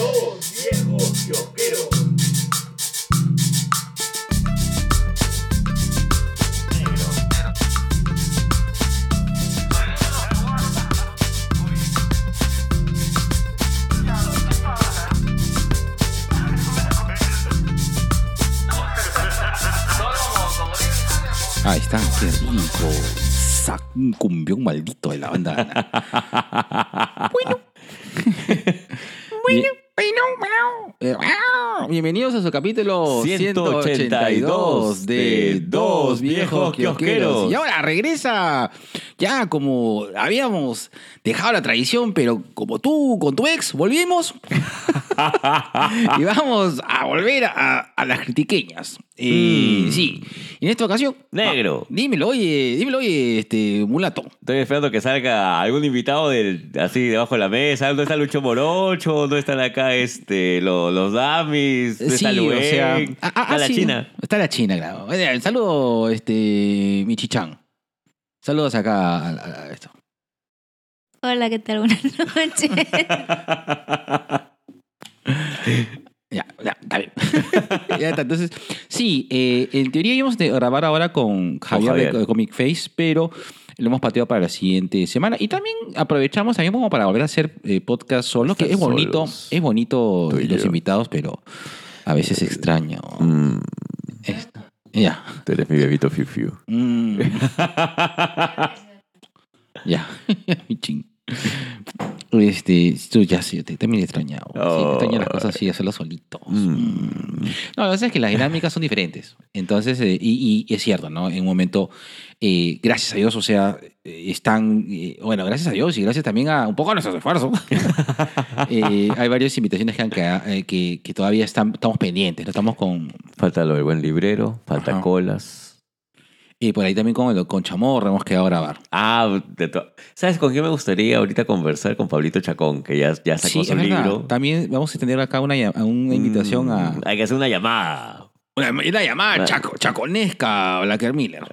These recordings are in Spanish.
Dos viejos kiosqueros. Ahí está, qué rico. Sac un cumbión maldito de la banda. bueno, bueno, bueno. Eh, ah, Capítulo 182 de Dos Viejos Kiosqueros. Y ahora regresa ya como habíamos dejado la tradición, pero como tú con tu ex volvimos. y vamos a volver a, a las critiqueñas. Eh, Mm. Sí, en esta ocasión. Negro. Ah, dímelo, oye, dímelo, oye, este, mulato. Estoy esperando que salga algún invitado del, así debajo de la mesa. ¿Dónde está Lucho Morocho? ¿Dónde están acá este, los, los Damis? ¿Dónde está Sí, o Luen? sea. ah, ah, ¿Está ah, la sí, China? Está la China, claro. Eh, Saludo, este, Michichan. Saludos acá a, a- a esto. Hola, ¿qué tal? Buenas noches. Ya, ya, está bien. ya está. Entonces, sí, eh, en teoría íbamos a grabar ahora con Javier, Javier. De, Comic Face, pero lo hemos pateado para la siguiente semana. Y también aprovechamos también como para volver a hacer eh, podcast solos, que es bonito, solos. es bonito los yo. invitados, pero a veces extraño. Mm, esto. Ya. tú eres mi bebito Fiu Fiu. Mm. ya. Mi ching. Este, tú ya sí, te, también he extrañado. Sí, Oh. extraño las cosas así, hacerlo solito. Mm. No, lo que pasa es que las dinámicas son diferentes. Entonces, eh, y, y es cierto, ¿no? En un momento, eh, gracias a Dios, o sea, eh, están, eh, bueno, gracias a Dios y gracias también a un poco a nuestros esfuerzos. Hay varias invitaciones que, han quedado- que, que todavía están, estamos pendientes, ¿no? Estamos con, Falta lo del buen librero, falta Ajá. colas. Y por ahí también con, el, con Chamorro hemos quedado a grabar. Ah, de ¿sabes con quién me gustaría ahorita conversar? Con Pablito Chacón, que ya, ya sacó Sí, su libro. También vamos a tener acá una, una invitación a... Mm, Hay que hacer una llamada. Una, una llamada Ah. chaco, chaconesca Blacker Miller.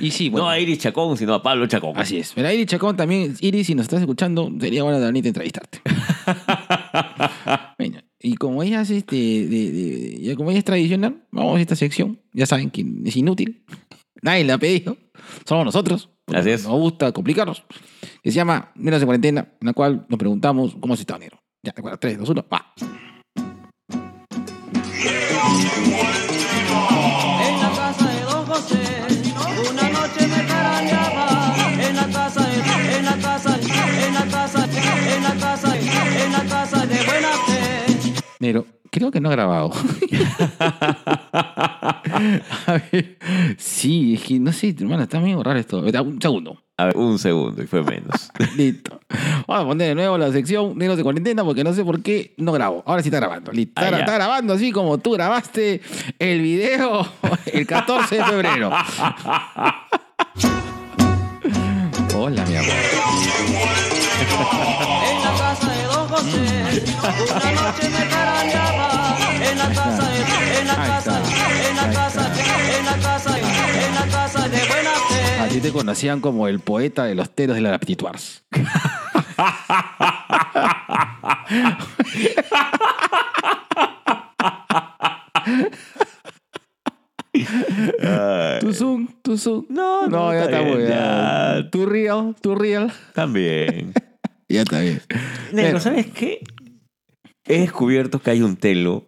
Y sí, bueno. No a Iris Chacón, sino a Pablo Chacón. Así es. Pero Iris Chacón también, Iris, si nos estás escuchando, sería bueno de venirte a entrevistarte. bueno, y como ella es este, de- de- ya como ella es tradicional, vamos a esta sección. Ya saben que es inútil. Nadie la ha pedido. Somos nosotros. Así es. Nos gusta complicarnos. Que se llama Negros de Cuarentena, en la cual nos preguntamos cómo has estado, negro. Ya, recuerda, 3, 2, 1, va. Creo que no ha grabado. a ver. Sí, es que no sé, hermano, está medio raro esto. Un segundo. A ver, un segundo y fue menos. Listo. Vamos a poner de nuevo la sección Negros de Cuarentena porque no sé por qué no grabo. Ahora sí está grabando. Listo. Ah, está grabando así como tú grabaste el video el 14 de febrero. Hola, mi amor. En la casa una noche me carandeaba. En la casa de, en la casa, en la casa, en la casa, en la casa de buena fe. A ti te conocían como el poeta de los teros de la Aptituars. Ay, Tu zoom, tu zoom. No, no, ya está muy bien. ya. Tu real, tu real. También. Ya está bien. Negro, Pero- ¿sabes qué? He descubierto que hay un telo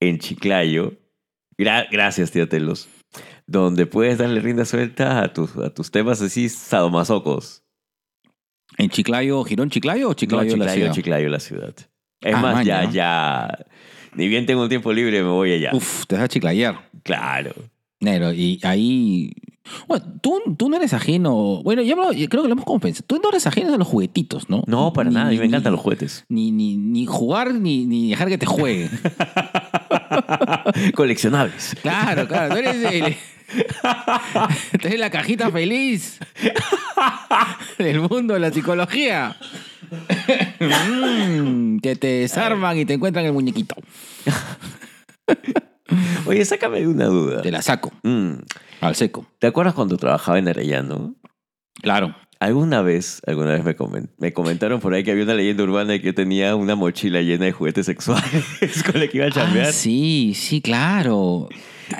en Chiclayo. Gra- gracias, tío Telos. Donde puedes darle rienda suelta a tus, a tus temas así sadomasocos. ¿En Chiclayo, Girón Chiclayo o Chiclayo, no, la Chiclayo, ciudad? Chiclayo, la ciudad. Es Ah, más, man, ya, ya. ya. Ni bien tengo un tiempo libre, me voy allá. Uf, te vas a chiclayar. Claro. Negro, y ahí. Bueno, tú, tú no eres ajeno. Bueno, yo creo que lo hemos compensado. Tú no eres ajeno a los juguetitos, ¿no? No, para Ni- nada. A mí me encantan los juguetes. Ni, ni, ni jugar ni, ni dejar que te jueguen. Coleccionables. Claro, claro. Tú eres el. tú eres la cajita feliz del mundo de la psicología. Mm, que te desarman y te encuentran el muñequito. Oye, sácame de una duda. Te la saco Mm, al seco. ¿Te acuerdas cuando trabajaba en Arellano? Claro. Alguna vez, alguna vez me, comen- me comentaron por ahí que había una leyenda urbana de que yo tenía una mochila llena de juguetes sexuales con la que iba a chambear. Ah, sí, sí, claro.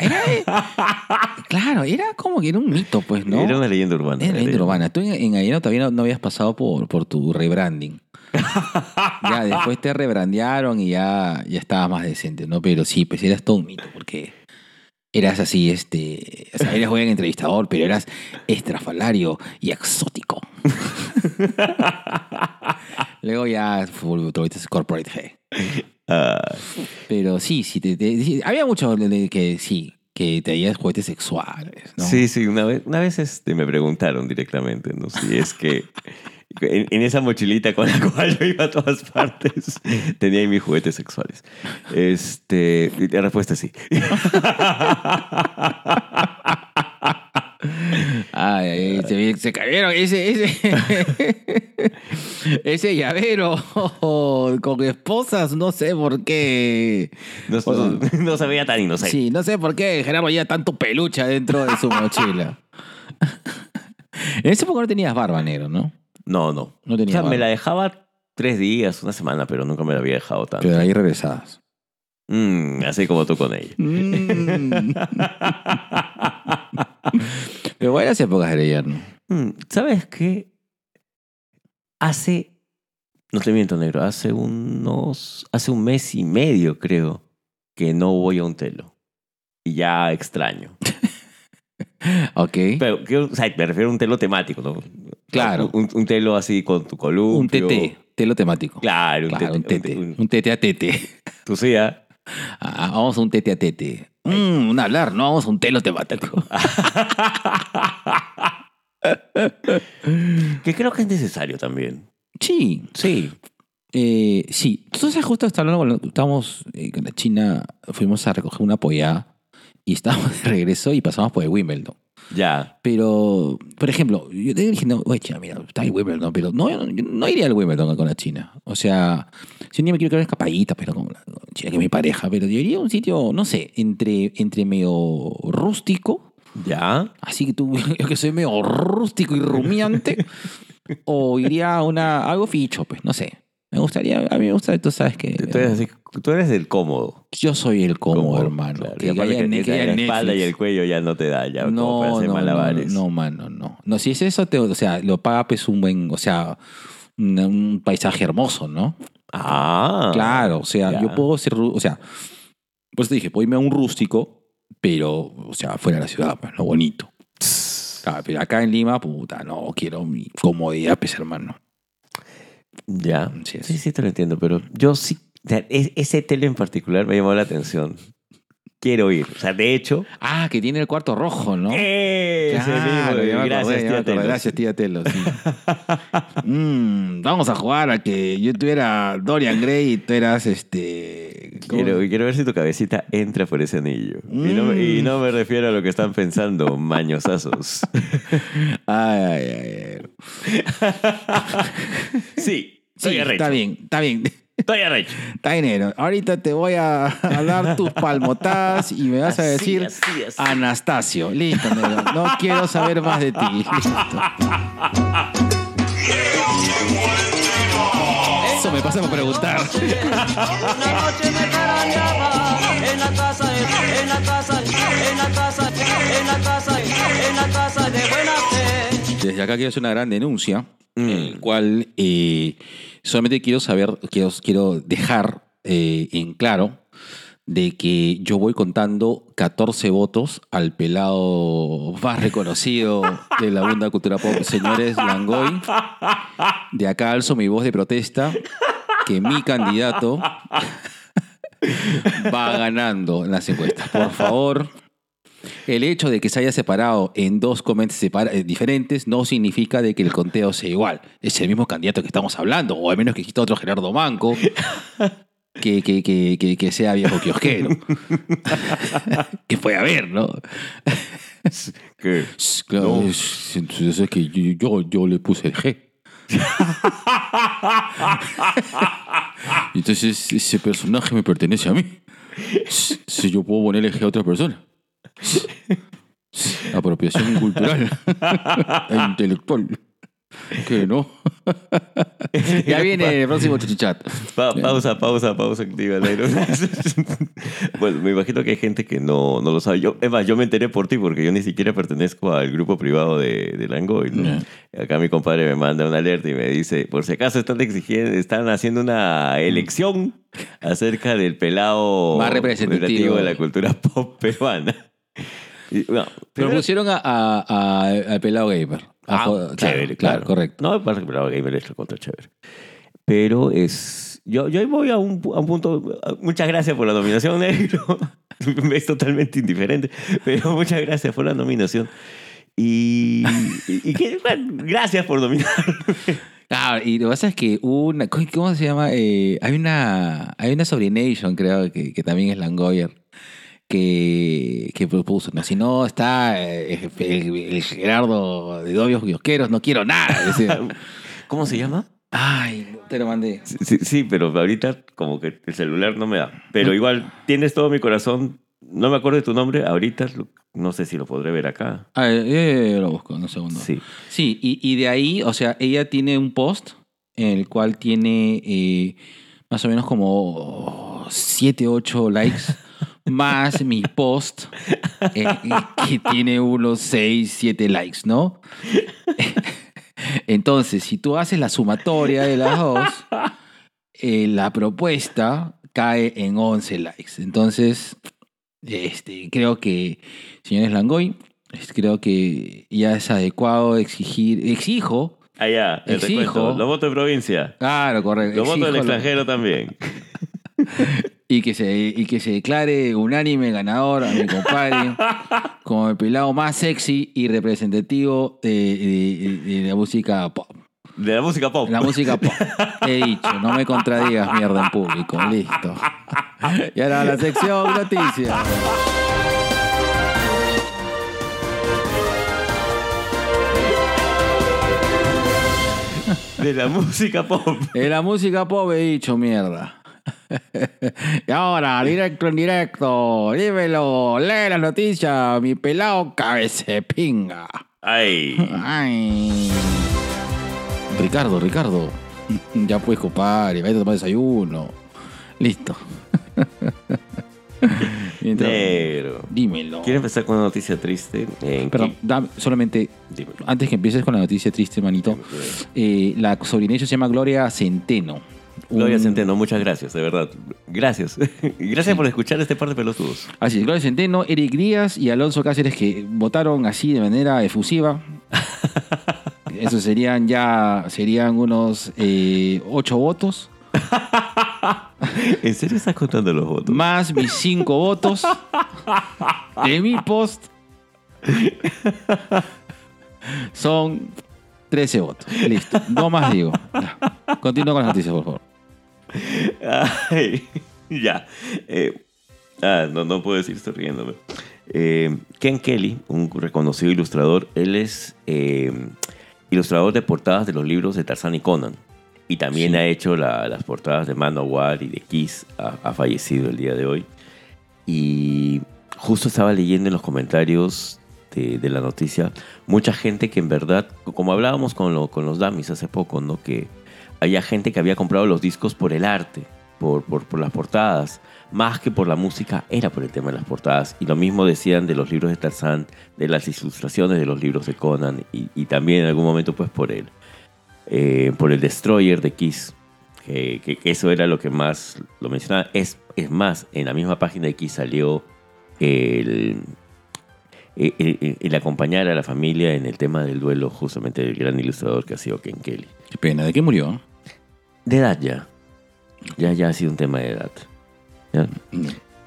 Era, claro, era como que era un mito, pues, ¿no? Era una leyenda urbana. Era leyenda urbana. Tú en, en todavía no, no habías pasado por, por tu rebranding. ya, después te rebrandearon y ya, ya estabas más decente, ¿no? Pero sí, pues eras todo un mito, porque eras así, este. O sea, eras buen entrevistador, pero eras estrafalario y exótico. Luego ya volviste corporate G. Ah, Pero sí, sí, te- te- sí, había mucho de- que sí, que te habías juguetes sexuales, ¿no? Sí, sí, una vez, una vez este, me preguntaron directamente, ¿no? Si es que en, en esa mochilita con la cual yo iba a todas partes tenía ahí mis juguetes sexuales. Este, la respuesta es sí. Ay, ay, se, se cayeron ese, ese, ese llavero con esposas, no sé por qué. No se veía tan inocente. Sí, no sé por qué Gerardo lleva tanto peluche dentro de su mochila. en ese época no tenías barba, negro, ¿no? No, no. No O tenías sea, barba. me la dejaba tres días, una semana, pero nunca me la había dejado tanto. Pero ahí regresabas. Mm, así como tú con ella. Mm. Pero buenas épocas de ayer, ¿no? Mm, ¿Sabes qué? Hace, no te miento, negro, hace unos, hace un mes y medio creo que no voy a un telo. Y ya extraño. Ok. Pero, o sea, me refiero a un telo temático, ¿no? Claro. Un, un telo así con tu columpio. Un TT, telo temático. Claro, un Claro, un tete. tete. un- tete a tete. Tú sí, ¿ah? Ah, vamos a un tete a tete. Mm, un hablar, no vamos a un telo temático. Que creo que es necesario también. Sí, Sí. eh, sí. Entonces justo está hablando, bueno, estábamos eh, con la China, fuimos a recoger una pollada y estábamos de regreso y pasamos por el Wimbledon. Ya. Pero, por ejemplo, yo te dije, no, oye, China, mira, está el Wimbledon, pero no, yo no, iría al Wimbledon con la China. O sea, si un día me quiero quedar escapadita, pero con la China, que es mi pareja, pero yo iría a un sitio, no sé, entre, entre medio rústico, Ya. así que tú, yo que soy medio rústico y rumiante, o iría a una, algo ficho, pues, no sé. Me gustaría, a mí me gusta, tú sabes que Tú eres, así- tú eres del cómodo. yo soy el cómodo, Cómodo, hermano. claro. Que Y aparte que la espalda y el cuello ya no te da, ya como No, para hacer no, malabares. no, no, mano, no. No, si es eso, te, o sea, lo paga pues un buen, o sea, un, un paisaje hermoso, ¿no? Ah. claro, o sea, ya. yo puedo ser, o sea, pues te dije, puedo irme a un rústico, pero, o sea, fuera de la ciudad, pues, lo bonito. Claro, pero acá en Lima, puta, no, quiero mi comodidad, pues, hermano. Ya. Sí, sí, te lo entiendo, pero yo sí. es- ese tele en particular me llamó la atención. Quiero ir. O sea, de hecho. Ah, que tiene el cuarto rojo, ¿no? ¡Ese Claro, mismo! ya me acordé, Gracias, tía acordé. Telo. Gracias, tía Telo. sí. Mm, vamos a jugar a que yo tuviera Dorian Gray y tú eras este. Quiero, quiero ver si tu cabecita entra por ese anillo. Y, no, me- y Mm. no me refiero a lo que están pensando, mañosazos. Ay, ay, ay. sí, Sí, estoy arrecho. está bien, está bien. Bien. Ahorita te voy a, a dar tus palmotadas y me vas a decir así, así. Anastasio. Listo, negro. No quiero saber más de ti. Listo. Eso me pasa por preguntar. Una noche me carañaba en la casa, de- en la casa, en la casa, en la casa, en la casa de buena fe. Desde acá quiero hacer una gran denuncia, Mm. el cual eh, solamente quiero saber, quiero, quiero dejar eh, en claro de que yo voy contando 14 votos al pelado más reconocido de la bunda cultura pop, señores Langoy. De acá alzo mi voz de protesta que mi candidato va ganando en las encuestas. Por favor, el hecho de que se haya separado en dos comments separa- eh, diferentes no significa de que el conteo sea igual. Es el mismo candidato que estamos hablando, o al menos que exista otro Gerardo Manco que, que, que, que, sea viejo kiosquero. que puede haber, ¿no? ¿Qué? Claro, No. es, entonces es que yo, yo, yo le puse el G. Entonces ese personaje me pertenece a mí. Si yo puedo ponerle G a otra persona. Apropiación cultural e intelectual. Que no. ya viene el próximo chuchichat. Pa- pausa, pausa, pausa activa, bueno, me imagino que hay gente que no, no lo sabe. Yo, es más, yo me enteré por ti porque yo ni siquiera pertenezco al grupo privado de, de Langoy. ¿no? Acá mi compadre me manda una alerta y me dice, por si acaso están exigiendo, están haciendo una elección acerca del pelado Más representativo. de la cultura pop peruana. Y, bueno, Pero primero- pusieron a, a- a- al pelado gamer. A Ah, jo- chévere, claro, correcto. No, me parece que Pelado Gamer es contra chévere. Pero es. Yo, yo ahí voy a un, pu- a un punto. Muchas gracias por la nominación, negro. Me es totalmente indiferente. Pero muchas gracias por la nominación. Y. y, y que, bueno, gracias por nominar. Claro, y lo que pasa es que una, ¿cómo se llama? Eh, hay una hay una Sobrination, creo, que, que también es Langoyer, que, que propuso. No, si no está eh, el, el Gerardo de Dobios Kiosqueros, no quiero nada. decía. ¿Cómo se llama? Ay, te lo mandé. Sí, sí, sí, pero ahorita como que el celular no me da. Pero igual tienes todo mi corazón. No me acuerdo de tu nombre. Ahorita no sé si lo podré ver acá. A ver, eh, lo busco en un segundo. Sí. Sí, y, y de ahí, o sea, ella tiene un post en el cual tiene eh, más o menos como 7, 8 likes, más mi post eh, que tiene unos 6, 7 likes, ¿no? Entonces, si tú haces la sumatoria de las dos, eh, la propuesta cae en 11 likes. Entonces, este, creo que, señores Langoy, creo que ya es adecuado exigir, exijo, Allá, te Exijo. Los votos de provincia. claro, correcto, Los votos del lo- extranjero también. y que se y que se declare unánime ganador a mi compadre como el pelado más sexy y representativo de, de- de la música pop. De la música pop. La música pop. He dicho, no me contradigas mierda en público. Listo. Y ahora la sección noticias. De la música pop. En la música pop he dicho mierda. Y ahora, directo en directo, dímelo, lee las noticias, mi pelado cabecepinga. Ay. Ay. Ricardo, Ricardo. Ya puedes, compadre, vaya a tomar desayuno. Listo. Mientras- Negro. Dímelo. Quiero empezar con una noticia triste. En Perdón, dame- solamente Dímelo. antes que empieces con la noticia triste, manito. eh, la sobrinilla se llama Gloria Centeno. Gloria Centeno, muchas gracias, de verdad. Gracias. Gracias por escuchar este par de pelotudos. Así es, Gloria Centeno, Eric Díaz y Alonso Cáceres que votaron así de manera efusiva. Eso serían ya, serían unos eh, ocho votos, ¿En serio estás contando los votos? más mis cinco votos de mi post. Son 13 votos. Listo. No más digo. Continúa con las noticias, por favor. Ay, ya. Eh, ah, no, no puedo decir, estoy riéndome. Eh, Ken Kelly, un reconocido ilustrador, él es eh, ilustrador de portadas de los libros de Tarzán y Conan. Y también Sí. ha hecho la- las portadas de Manowar y de Kiss. Ha, ha fallecido el día de hoy. Y justo estaba leyendo en los comentarios de, de la noticia mucha gente que en verdad, como hablábamos con, con los dummies hace poco, ¿no? Que había gente que había comprado los discos por el arte, por, por, por las portadas, más que por la música, era por el tema de las portadas. Y lo mismo decían de los libros de Tarzán, de las ilustraciones de los libros de Conan, y, también en algún momento pues por el, eh, por el Destroyer de Kiss, que eso era lo que más lo mencionaba. Es, es más, en la misma página de Kiss salió el, el, el- el acompañar a la familia en el tema del duelo justamente del gran ilustrador que ha sido Ken Kelly. Qué pena. ¿De qué murió? De edad ya. Ya, ya ha sido un tema de edad. ¿Ya?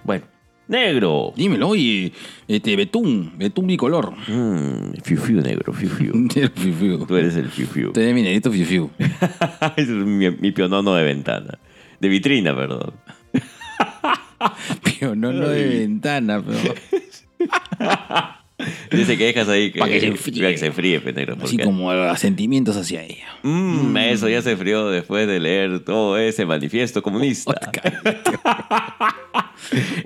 Bueno. Negro. Dímelo, oye, este, Betún, Betún bicolor. Mm, fiu fiu negro, fiu fiu. Fiu fiu. Tú eres el fiu fiu. Usted es mi negrito fiu fiu. es mi, mi pionono de ventana. De vitrina, perdón. Pero no, no de ventana, pero Dice que dejas ahí que, Pa' que se enfríe. para que se negro. así como a sentimientos hacia ella. Mm, Eso ya se enfrió después de leer todo ese manifiesto comunista.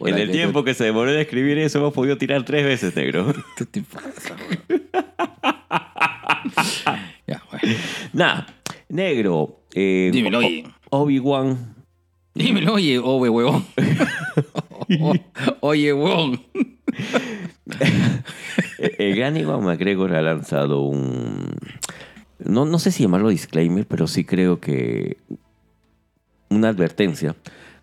en el tiempo que se demoró en escribir eso, hemos podido tirar tres veces, negro. ¿Qué te pasa? ya, bueno. Nada, negro. eh, Dímelo, oye. Obi-Wan. Dímelo, oye, oye, huevón. Oye, huevón. Eh, El gran Iwan McGregor ha lanzado un. No, no sé si llamarlo disclaimer, pero sí creo que. Una advertencia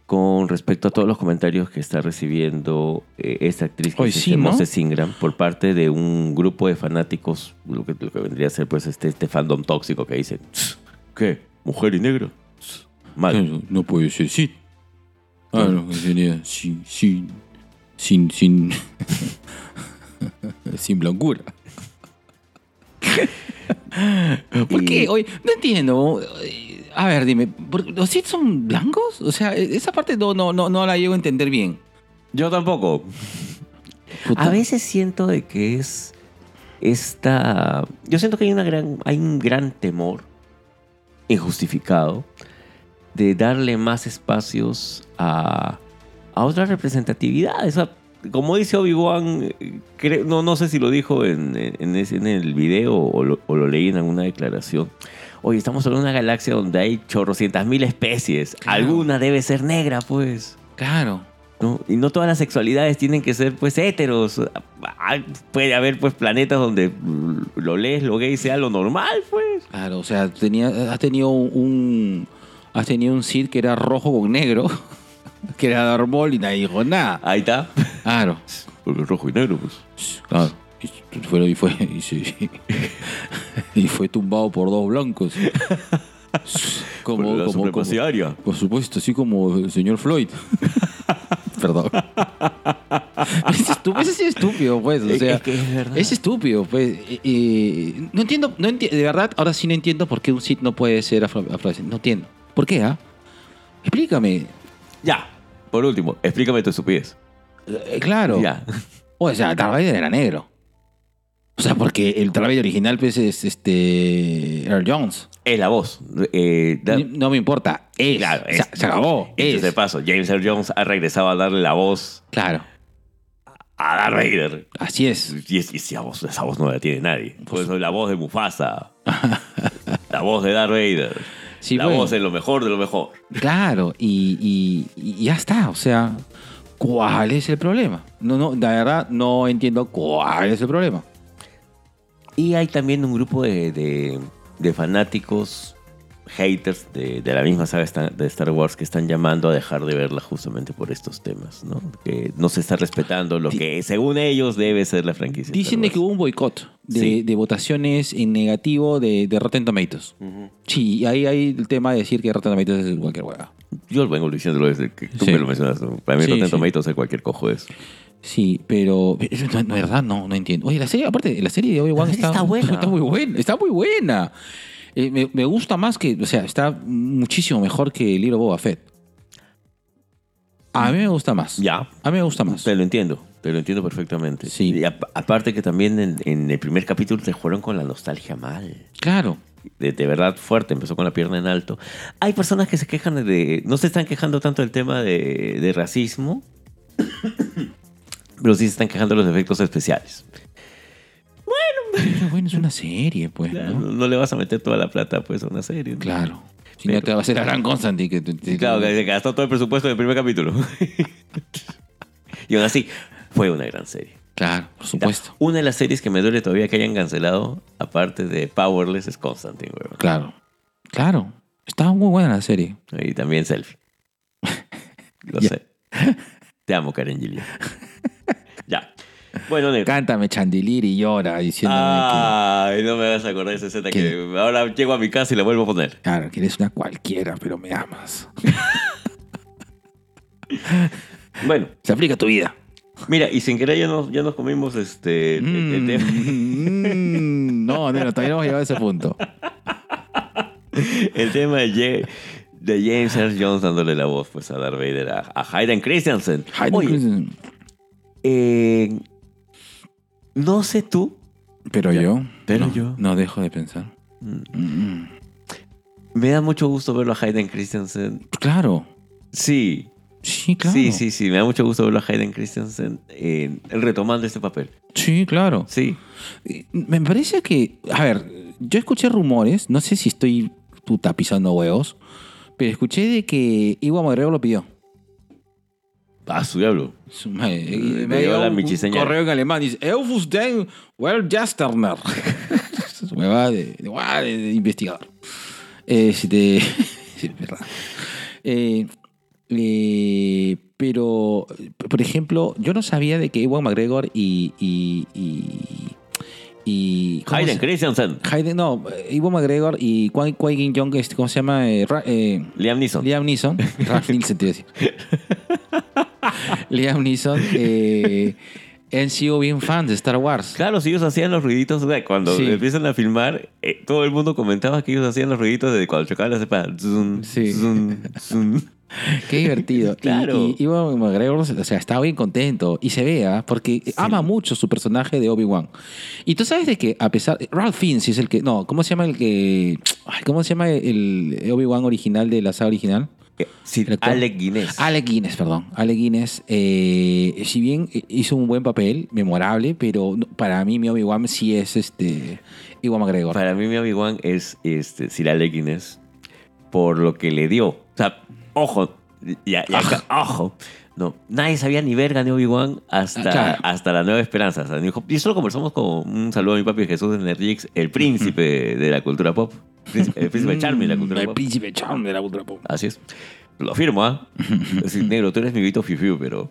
con respecto a todos los comentarios que está recibiendo eh, esta actriz que Oye, es sí, este ¿no? Moses Ingram por parte de un grupo de fanáticos, lo que, lo que vendría a ser pues este, este fandom tóxico que dice: "Tss, ¿Qué? ¿Mujer y negro? Mal. No puede ser sí. Ah, no, sería sin, sin, sin, sin, sin blancura. ¿Por qué? Oye, no entiendo. A ver, dime, ¿por- ¿los Sith son blancos? O sea, e- esa parte no, no, no, no la llego a entender bien. Yo tampoco. Puta. A veces siento de que es esta. Yo siento que hay una gran, hay un gran temor injustificado de darle más espacios a, a otra representatividad. O sea, como dice Obi-Wan, no, no sé si lo dijo en, en, ese- en el video o lo, o lo leí en alguna declaración. Oye, estamos en una galaxia donde hay chorrocientas mil especies. Claro. Alguna debe ser negra, pues. Claro. ¿no? Y no todas las sexualidades tienen que ser pues héteros. Hay- Puede haber pues planetas donde lo lees, lo gay sea lo normal, pues. Claro, o sea, tenía, has tenido un. Has tenido un Sith que era rojo con negro, que era y nadie dijo nada. Ahí está. Claro. Porque rojo y negro, pues. Claro. Y fue, y fue, y se- y fue tumbado por dos blancos. Como, Por la como, supremacía como- aria. por supuesto, así como el señor Floyd. Perdón. es sí es estúpido, pues. O Es- sea, es que es verdad. Estúpido, pues. Eh, no entiendo, no enti- de verdad, ahora sí no entiendo por qué un Sith no puede ser afro, afrodescendiente. No entiendo. ¿Por qué, ah? Explícame. Ya. Por último, explícame tu estupidez. Eh, claro. Ya. O sea, Darth Vader era negro. O sea, porque el Darth Vader original pues, es este Earl Jones. Es la voz. Eh, da- No me importa. Es. Claro, se, es. se acabó. Es. de paso, James Earl Jones ha regresado a darle la voz Claro. a Darth Vader. Así es. Y, es- y esa, voz, esa voz no la tiene nadie. Por eso es la voz de Mufasa. la voz de Darth Vader. Sí, la bueno. voz es lo mejor de lo mejor. Claro. Y, y- y ya está. O sea, ¿cuál es el problema? No, no, de verdad no entiendo cuál es el problema. Y hay también un grupo de, de- de fanáticos, haters de, de la misma saga de Star Wars que están llamando a dejar de verla justamente por estos temas, ¿no? Que no se está respetando lo que según ellos debe ser la franquicia. Dicen de que hubo un boicot de, Sí. de votaciones en negativo de, de Rotten Tomatoes. Ujú. Sí, y ahí hay el tema de decir que Rotten Tomatoes es cualquier hueá. Yo vengo diciéndolo desde que tú Sí. me lo mencionas. Para mí Sí, Rotten sí. Tomatoes es cualquier cojo es. Sí, pero no, no, verdad no, no entiendo. Oye, la serie, aparte, la serie de Obi-Wan La serie está, está buena. Está muy buena. Está muy buena. Eh, me, me gusta más que, o sea, está muchísimo mejor que el libro Boba Fett. A mí me gusta más. Ya. A mí me gusta más. Te lo entiendo, te lo entiendo perfectamente. Sí. Y ap- aparte que también en, en el primer capítulo te jugaron con la nostalgia mal. Claro. de, de verdad fuerte, empezó con la pierna en alto. Hay personas que se quejan de... No se están quejando tanto del tema de, de racismo, pero sí se están quejando de los efectos especiales. Pero bueno, es una serie, pues, No, ¿no? no le vas a meter toda la plata pues, a una serie. ¿no? Claro. Si no te va a hacer Alan Constantine. Que, te- Claro, que gastó todo el presupuesto del primer capítulo. y aún así, fue una gran serie. Claro, por supuesto. Una de las series que me duele todavía que hayan cancelado, aparte de Powerless, es Constantine, weón. Claro. Claro. Estaba muy buena la serie. Y también Selfie. Lo sé. Te amo, Karen Gillian. ya. Bueno, Ned. Cántame Chandilir y llora diciéndome Ay, no me vas a acordar de esa escena que ahora llego a mi casa y la vuelvo a poner. que, claro, que eres una cualquiera, pero me amas. Bueno, Se aplica a tu vida. Mira, y sin querer ya nos, ya nos comimos este. el tema- Mm, no, no, todavía no hemos llegado a ese punto. el tema de, de James Earl Jones dándole la voz pues, a Darth Vader, a, a Hayden Christensen. Oye, eh, no sé tú, pero Ya, yo, pero no, yo. no dejo de pensar. mm, Mm, me da mucho gusto verlo a Hayden Christensen. Claro, Sí, sí, claro. sí, sí, sí, me da mucho gusto verlo a Hayden Christensen eh, retomando este papel. Sí, claro. Sí, Me parece que, a ver, yo escuché rumores, no sé si estoy tú tapizando huevos, pero escuché de que Iwan McGregor lo pidió. Ah, su diablo. Su madre, Le y me dio dio la un correo en alemán. Dice, Eufus den well Jasterner. Hueva de, de, hueva de- de investigador. Este, sí, es verdad. Eh, eh, pero, por ejemplo, yo no sabía de que Ewan McGregor y... y, y, y ¿cómo Hayden se- Christensen. Hayden, no, Ewan McGregor y Qui Qui Jong, este, ¿cómo se llama? Eh, eh, Liam Neeson. Liam Neeson. Ralph Nielsen, te iba a decir. Liam Neeson eh, han sido bien fans de Star Wars. Claro, si ellos hacían los ruiditos, o sea, cuando Sí. empiezan a filmar, eh, todo el mundo comentaba que ellos hacían los ruiditos de cuando chocaban la cepa. Zum, Sí. zum, zum. Qué divertido. Y- Claro. Y, Ewan McGregor, o sea, estaba bien contento. Y se vea, porque ama mucho su personaje de Obi-Wan. Y tú sabes de que, a pesar. Ralph Fiennes es el que. No, ¿cómo se llama el que. ay, ¿Cómo se llama el Obi-Wan original de la saga original? Eh, Sí, El actor. Alec Guinness. Alec Guinness, perdón. Alec Guinness, eh, si bien hizo un buen papel, memorable, pero para mí mi Obi-Wan sí es este Iwan McGregor. Para mí, mi Obi-Wan es este, Sir Alec Guinness por lo que le dio. O sea, ojo, ya, ya acá, ojo. No, nadie sabía ni verga de Obi-Wan hasta, Ah, claro. hasta la nueva esperanza. O sea, dijo- y eso lo conversamos con un saludo a mi papi Jesús de Nerdix, el príncipe de la cultura pop. El príncipe Charming de la cultura Mm, El pop. príncipe Charm de la cultura pop. Así es. Lo afirmo, ¿ah? Es decir, negro, tú eres mi Vito Fiu pero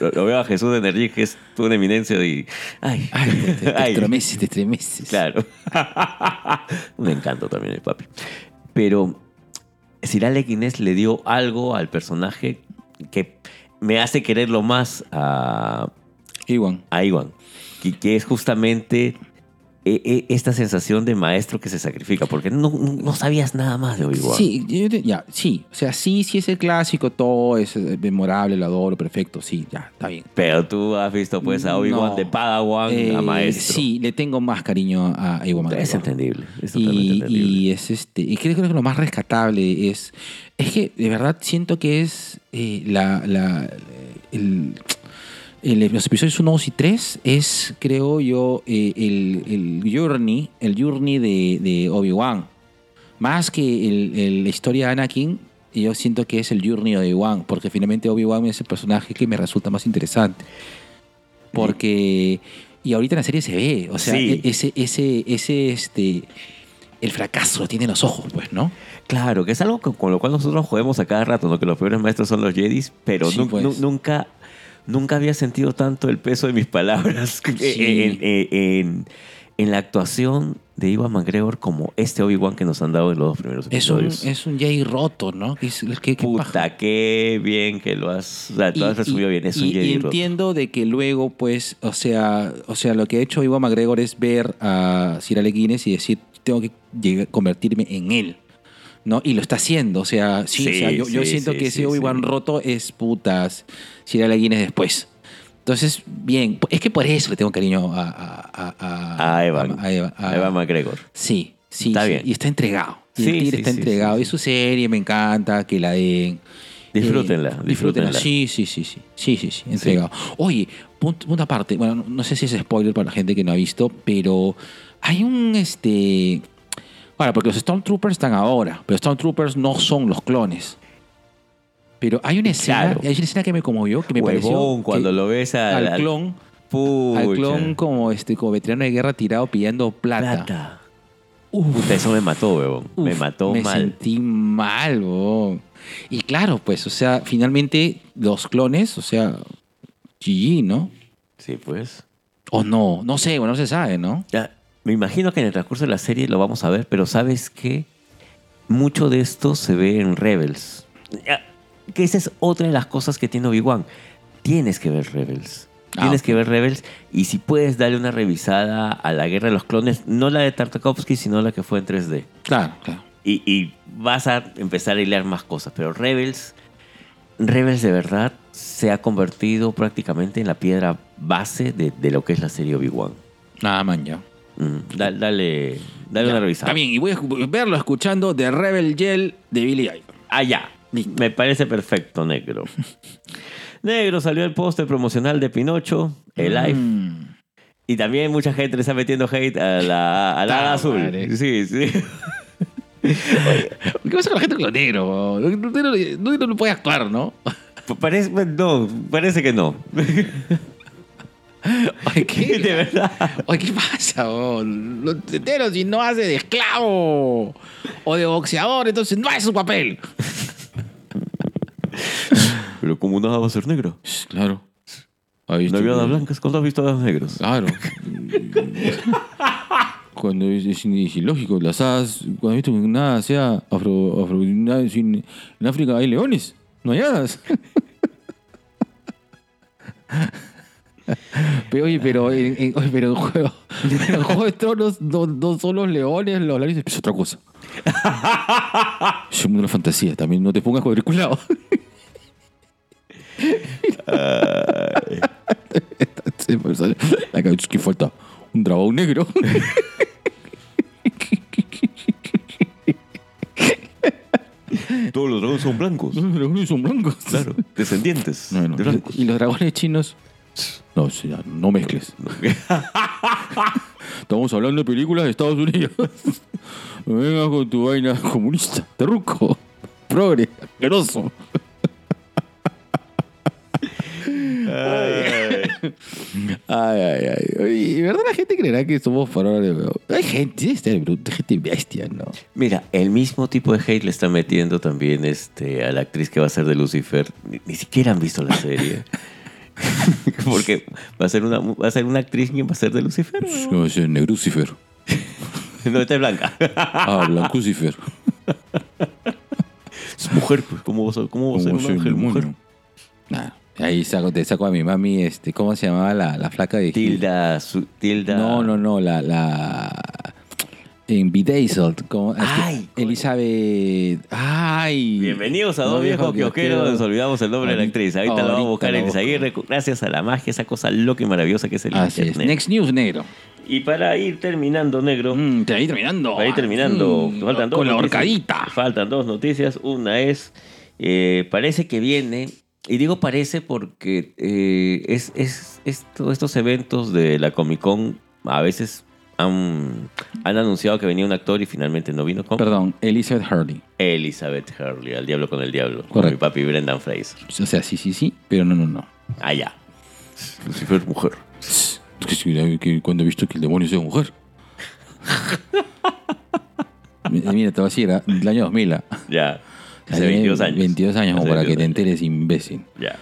lo, lo veo a Jesús de Nerdix, que es tu eminencia y... Ay, Ay, te, te- te Ay. estremeces, te estremeces. Claro. Un encanto también el papi. Pero Sir Alec Guinness le dio algo al personaje que me hace quererlo más a, Iwan. a Iwan. Que, que es justamente esta sensación de maestro que se sacrifica. Porque no, no sabías nada más de Obi-Wan. Sí, ya, sí. O sea, sí, sí es el clásico, todo es eh, memorable, lo adoro, perfecto, sí, ya, está bien. Pero tú has visto pues a Obi-Wan No. de Padawan Eh, a maestro. Sí, le tengo más cariño a Iwan McGregor. Es entendible. Es totalmente Y, entendible. y es este y creo que lo más rescatable es es que de verdad siento que es eh, la, la- el, el- los episodios 1, 2 y 3 es creo yo eh, el, el journey el journey de, de Obi-Wan más que la historia de Anakin yo siento que es el journey de Obi-Wan porque finalmente Obi-Wan es el personaje que me resulta más interesante porque y ahorita en la serie se ve o sea Sí. e- ese ese ese este el fracaso lo tiene en los ojos pues no Claro, que es algo con, con lo cual nosotros jugamos a cada rato, ¿no? Que los peores maestros son los Jedis, pero Sí, nu- pues. nu- nunca, nunca había sentido tanto el peso de mis palabras Sí. en, en- en- en la actuación de Iwan McGregor como este Obi-Wan que nos han dado en los dos primeros es un episodios. es un Jay roto no paja. Puta, qué bien que lo has, o sea, tú has resumido bien, es un y- Jedi y roto. entiendo de que luego, pues, o sea, o sea, lo que ha hecho Iwan McGregor es ver a Alec Guinness y decir, tengo que llegar- convertirme en él. ¿No? Y lo está haciendo. O sea, sí, Sí, o sea, yo, siento que ese Obi-Wan roto es putas Sir Alec Guinness después. Entonces, bien, es que por eso le tengo cariño a, a, a, A Evan. a Eva- McGregor. Sí, sí. Está bien. Y está entregado. Y el tigre está entregado. Y su serie me encanta, que la den. Disfrútenla, Eh, disfrútenla. Sí, sí, sí, sí. Sí, sí, sí. Entregado. Oye, punto, punto aparte. Bueno, no- no sé si es spoiler para la gente que no ha visto, pero hay un este. Ahora, porque los Stormtroopers están ahora, pero Stormtroopers no son los clones. Pero hay una escena, Claro. hay una escena que me conmovió, que me pareció. Huevón, que cuando lo ves al, al clon, Pucha. al clon como este, como veterano de guerra tirado pidiendo plata. Plata. Uf. Puta, eso me mató, huevón. me Uf, mató me mal. sentí mal, weón. Y claro, pues, o sea, finalmente los clones, o sea, GG, ¿no? Sí, pues. O no, no sé, bueno, no se sabe, ¿no? Ya, me imagino que en el transcurso de la serie lo vamos a ver, pero ¿sabes qué? Mucho de esto se ve en Rebels. Ya, Que esa es otra de las cosas que tiene Obi-Wan. Tienes que ver Rebels. Ah, Tienes que ver Rebels y si puedes darle una revisada a la Guerra de los Clones, no la de Tartakovsky, sino la que fue en 3D. Claro, claro. Y, y vas a empezar a hilar más cosas. Pero Rebels, Rebels de verdad se ha convertido prácticamente en la piedra base de, de lo que es la serie Obi-Wan. Nada, man, ya. Mm, da- dale dale una revisada. Está bien, y voy a escu- verlo escuchando The Rebel Yell de Billy Idol. Ah, ya. Me parece perfecto, negro. negro salió el póster promocional de Pinocho, el live. Mm. Y también mucha gente le está metiendo hate a la, a la Ta azul. madre. Sí, sí. ¿Qué pasa con la gente con lo negro? Lo negro no, no, no puede actuar, ¿no? Parece, no, parece que no. Oye, ¿qué? De verdad. Oye, ¿qué pasa? oh? Lo entero si no hace de esclavo o de boxeador, entonces no es su papel. Pero como nada va a ser negro. Claro. Ahí No había nada blancas cuando has visto a las negros. Claro. Cuando es, es, es ilógico, las hadas, cuando he visto que nada sea afro, afro nada, sin- en África hay leones, no hay hadas. Pero, oye, pero, en, en- oye, pero en juego, en Juego de Tronos no, no son los leones, los leones, es otra cosa. Es un mundo de la fantasía, también no te pongas cuadriculado. La cabeza que falta un dragón negro. Todos los dragones son blancos. Los dragones son blancos. Claro. Descendientes Bueno, de blancos. y los dragones chinos. No, no mezcles. Estamos hablando de películas de Estados Unidos. No vengas con tu vaina comunista, terruco, progre, asqueroso. Ay, ay, ay. Oye, ¿verdad la gente creerá que somos faroles? Hay gente, este gente bestia, ¿no? Mira, el mismo tipo de hate le está metiendo también este, a la actriz que va a ser de Lucifer. Ni, ni siquiera han visto la serie. Porque va a ser una, va a ser una actriz quien va a ser de Lucifer. No, es Negrucifer. No, esta es blanca. Ah, Blancucifer. Es mujer, pues. ¿Cómo va a, cómo va a ser un ángel mujer? ahí saco, te saco a mi mami, este, ¿cómo se llamaba la, la flaca de Gil? Tilda, su- tilda. No, no, no, la, la en Bedazzled, ¿cómo? Ay. Elizabeth. Ay. Bienvenidos a Dos Viejos viejo Kiosqueros. Nos olvidamos el nombre de la actriz. Ahorita la vamos a buscar la en busco. Izaguirre. Gracias a la magia, esa cosa loca y maravillosa que es el Así es. Next News Negro. Y para ir terminando, negro. Mm, te ahí terminando. Para ir terminando, Mm, faltan dos Con la noticias. horcadita. Faltan dos noticias. Una es, eh, parece que viene, y digo parece porque eh, es, es, esto- estos eventos de la Comic Con a veces han, han anunciado que venía un actor y finalmente no vino con Perdón, Elizabeth Hurley. Elizabeth Hurley, al diablo con el diablo, con Correcto. mi papi Brendan Fraser. O sea, sí, sí, sí, pero no, no, no. Allá. Lucifer mujer. Cuando he visto que el demonio sea mujer. Mira, te voy a decir, ¿ah? del año 2000. ¿ah? Ya. Hace 22 años. 22 años, como para que 22 te enteres, imbécil. Ya.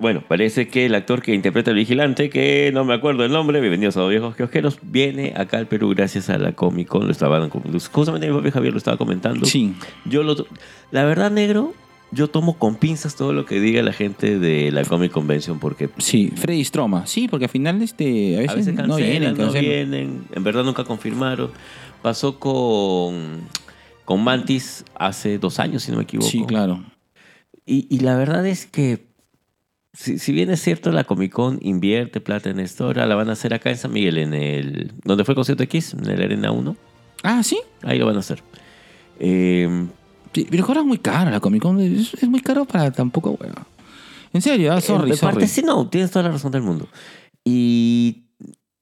Bueno, parece que el actor que interpreta al vigilante, que no me acuerdo el nombre, bienvenidos a los viejos kiosqueros, viene acá al Perú gracias a la Comic Con. Lo estaban, justamente mi Javier lo estaba comentando. Sí. Yo lo, la verdad, negro, yo tomo con pinzas todo lo que diga la gente de la Comic Convention porque Sí, Freddy Stroma. Sí, porque al final este, a veces, a veces no cancelan, vienen. no vienen, en verdad nunca confirmaron. Pasó con, con Mantis hace dos años, si no me equivoco. Sí, claro. Y, y la verdad es que, si, si bien es cierto, la Comic Con invierte plata en esto, ahora la van a hacer acá en San Miguel, en el. donde fue el concierto X, en el Arena 1. Ah, sí. Ahí lo van a hacer. Eh, Sí, Pero ahora es muy caro la Comic Con. Es, es muy caro para tampoco, weón. En serio, ah, sorry, en sorry. parte sí, no, tienes toda la razón del mundo. Y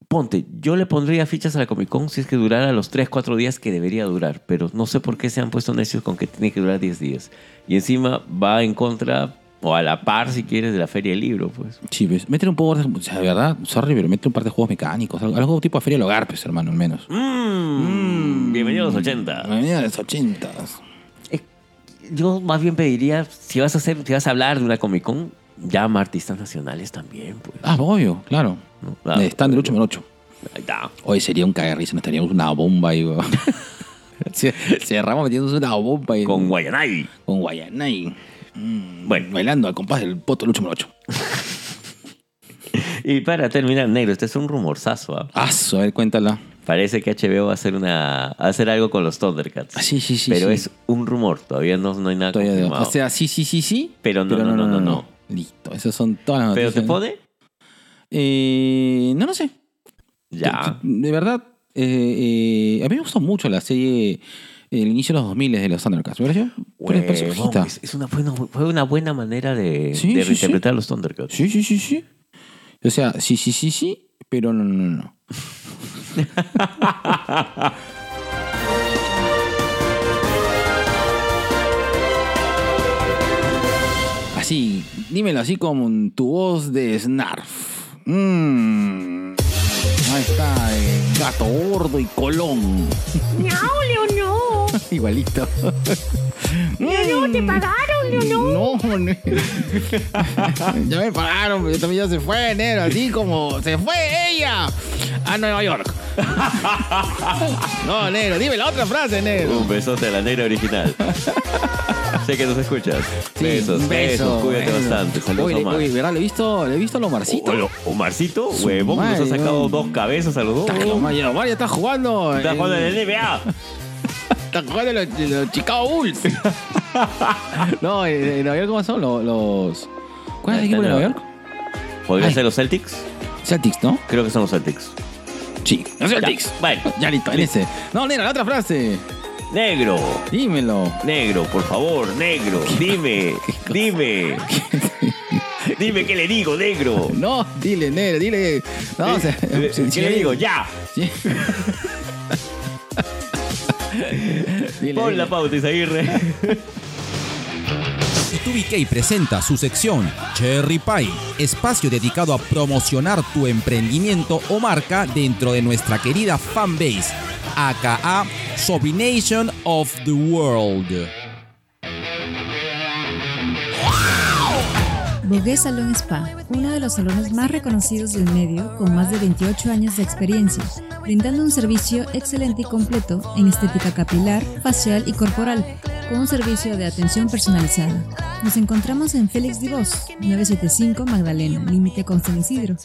ponte, yo le pondría fichas a la Comic Con si es que durara los 3, 4 días que debería durar, pero no sé por qué se han puesto necios con que tiene que durar 10 días. Y encima va en contra, o a la par si quieres, de la Feria del Libro, pues. Sí, ves, métele un poco de. O sea, de verdad, sorry, pero métele un par de juegos mecánicos. Algo, algo tipo de Feria del Hogar, pues, hermano, al menos. Mm, bienvenido a los 80. Bienvenido a los 80. Yo más bien pediría, si vas a hacer, si vas a hablar de una Comic Con, llama a artistas nacionales también, pues. Ah, obvio, claro. ¿no? Claro, Están del 8 menos 8. Ahí está. Hoy sería un cagarrisa, nos estaríamos una bomba ahí, Cerramos metiéndose una bomba ahí. Con Guayanay. Con Guayanay. Mm, Bueno. Bailando al compás del poto del 8 menos 8. Y para terminar, negro, este es un rumorzazo. Ah, a ver, cuéntala. Parece que HBO va a hacer una, a hacer algo con los Thundercats. Ah, sí, sí, sí. pero sí. es un rumor, todavía no, no hay nada Todavía confirmado. O sea, sí, sí, sí, sí. Pero no, no, no, no, no. Listo, esas son todas las ¿Pero noticias. te pone? Eh, no, no sé. Ya. De verdad, eh, eh, a mí me gustó mucho la serie, el inicio de los 2000 de los Thundercats. ¿Me pareció? Pero es, es una buena, fue una buena manera de, Sí, de sí, reinterpretar a los Thundercats. Sí, sí, sí, sí. O sea, sí, sí, sí, sí. Pero no, no, no. Así, dímelo así como tu voz de Snarf. Mmm. Ahí está, eh, gato gordo y colón. No, no, Igualito. no. No, te pagaron, no, no. No, ya me pagaron, pero también ya se fue, negro, así como se fue ella a Nueva York. No, negro, dime la otra frase, negro. Un besote a la negra original. sé que nos escuchas. Sí, besos, un beso, besos. Cuídate bastante. Saludos, Oye, Omar. oye, ¿verdad? ¿Le he visto, le he visto a Lomarcito? O- o- Omarcito, huevón, nos ha sacado dos cabezas a los dos. Omar ya está jugando. Está jugando en el NBA. Está jugando los, los Chicago Bulls. no, en, en Nueva York, ¿cómo son los. los... ¿Cuál es el equipo de Nueva York? ¿Podría Ay. ser los Celtics? Celtics, ¿no? Creo que son los Celtics. Sí, los Celtics. Vale. Ya listo, en ese. No, negro, la otra frase. Negro, Dímelo. negro, por favor, negro. Dime, dime. Dime qué le digo, negro. No, dile, negro, dile. No, o sea, Eh, ¿Qué le digo? Ya. sí. Dile, Pon dile. la pauta, Isaguirre. Y2BK presenta su sección Cherry Pie, espacio dedicado a promocionar tu emprendimiento o marca dentro de nuestra querida fanbase, aka Sobrination of the World. Bogué Salón Spa, uno de los salones más reconocidos del medio con más de 28 años de experiencia, brindando un servicio excelente y completo en estética capilar, facial y corporal, con un servicio de atención personalizada. Nos encontramos en Félix Divos, 975 Magdalena, límite con San Isidro.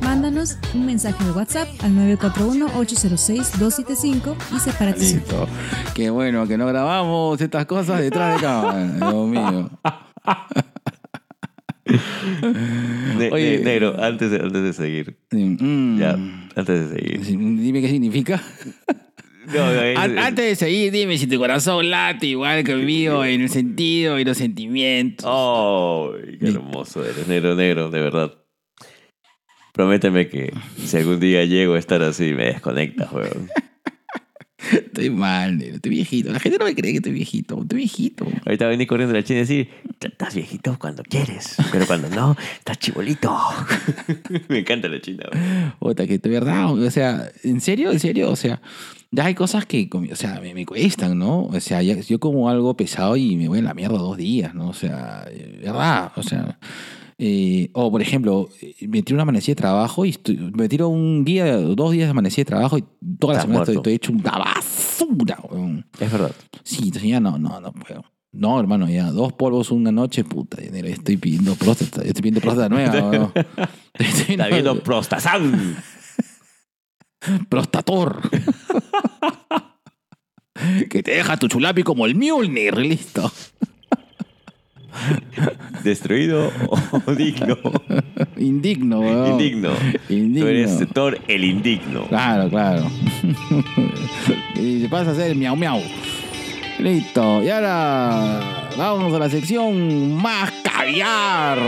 Mándanos un mensaje de WhatsApp al 941-806-275 y sepárate. Listo. Qué bueno que no grabamos estas cosas detrás de cámara. Dios mío. Ne- Oye. ne- negro, antes de, antes de seguir. Mm. Ya, antes de seguir. Dime qué significa. No, no, es- An- Antes de seguir, dime si tu corazón late igual que el mío en el sentido y los sentimientos. Oh, qué hermoso eres, negro, negro, de verdad. Prométeme que si algún día llego a estar así, me desconectas, weón. Estoy mal, negro, estoy viejito. La gente no me cree que estoy viejito. Estoy viejito. Ahorita venir corriendo la china y decir, estás viejito cuando quieres, pero cuando no, estás chibolito. me encanta la china. Puta, que de verdad, o sea, ¿en serio? ¿En serio? O sea, ya hay cosas que, o sea, me, me cuestan, ¿no? O sea, ya- yo como algo pesado y me voy en la mierda dos días, ¿no? O sea, verdad, o sea... eh, o, por ejemplo, eh, me tiro una amanecida de trabajo y estoy- me tiro un día, dos días de amanecida de trabajo y toda la semana estoy, hecho una basura, weón. Es verdad. Sí, entonces ya no, no, no puedo. No, hermano, ya dos polvos una noche, puta, estoy pidiendo próstata, estoy pidiendo próstata nueva, weón. Estoy Está viendo Prostazán. Prostator. que te deja tu chulapi como el Mjolnir, listo. Destruido o digno. Indigno, weón. Indigno. Indigno. Tú eres Thor el indigno. Claro, claro. y se pasa a hacer miau miau. Listo. Y ahora vamos a la sección más caviar.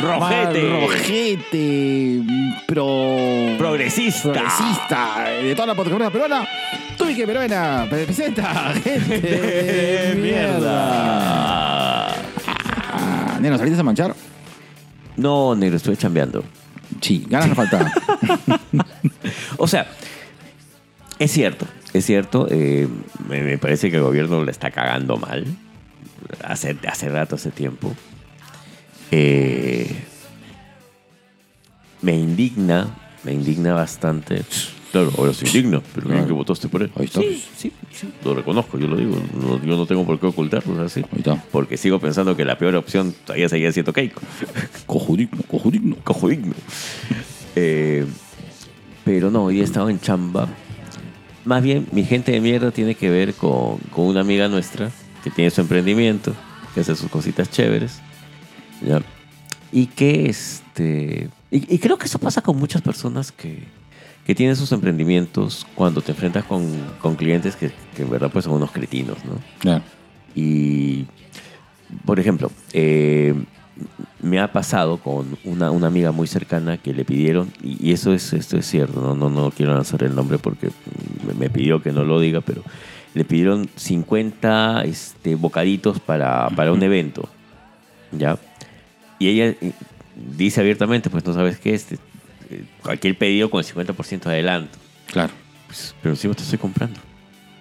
Rojete. Más rojete. Pro. Progresista. progresista de toda la podcastera peruana. Tubi que peruana presenta gente de mierda. Ah, Neno, ¿saliste a manchar? No, negro, estoy chambeando. Sí, ganas no faltaban. O sea, es cierto, es cierto. eh, me, me parece que el gobierno le está cagando mal. Hace, hace rato, hace tiempo. Eh, me indigna, me indigna bastante. Claro, ahora se indigna, pero bien Claro. que votaste por él. Ahí está. Sí, sí, sí, lo reconozco, yo lo digo. No- yo no tengo por qué ocultarlo, así. Ahí está. Porque sigo pensando que la peor opción todavía seguía siendo Keiko. Cojudigno, cojudigno. Cojo digno. Eh, pero no, hoy he estado en chamba. Más bien, mi gente de mierda tiene que ver con, con una amiga nuestra que tiene su emprendimiento, que hace sus cositas chéveres. ¿ya? Y que este. Y, y creo que eso pasa con muchas personas que, que tienen sus emprendimientos cuando te enfrentas con, con clientes que, que en verdad pues son unos cretinos, ¿no? Claro. Y, por ejemplo, eh, me ha pasado con una, una amiga muy cercana que le pidieron, y, y eso es, esto es cierto, no, no, no quiero lanzar el nombre porque me, me pidió que no lo diga, pero le pidieron 50 este, bocaditos para, para un evento, ¿ya? Y ella eh, dice abiertamente, pues no sabes qué, este, eh, cualquier pedido con el 50% de adelanto. Claro. Pues, pero encima te estoy comprando.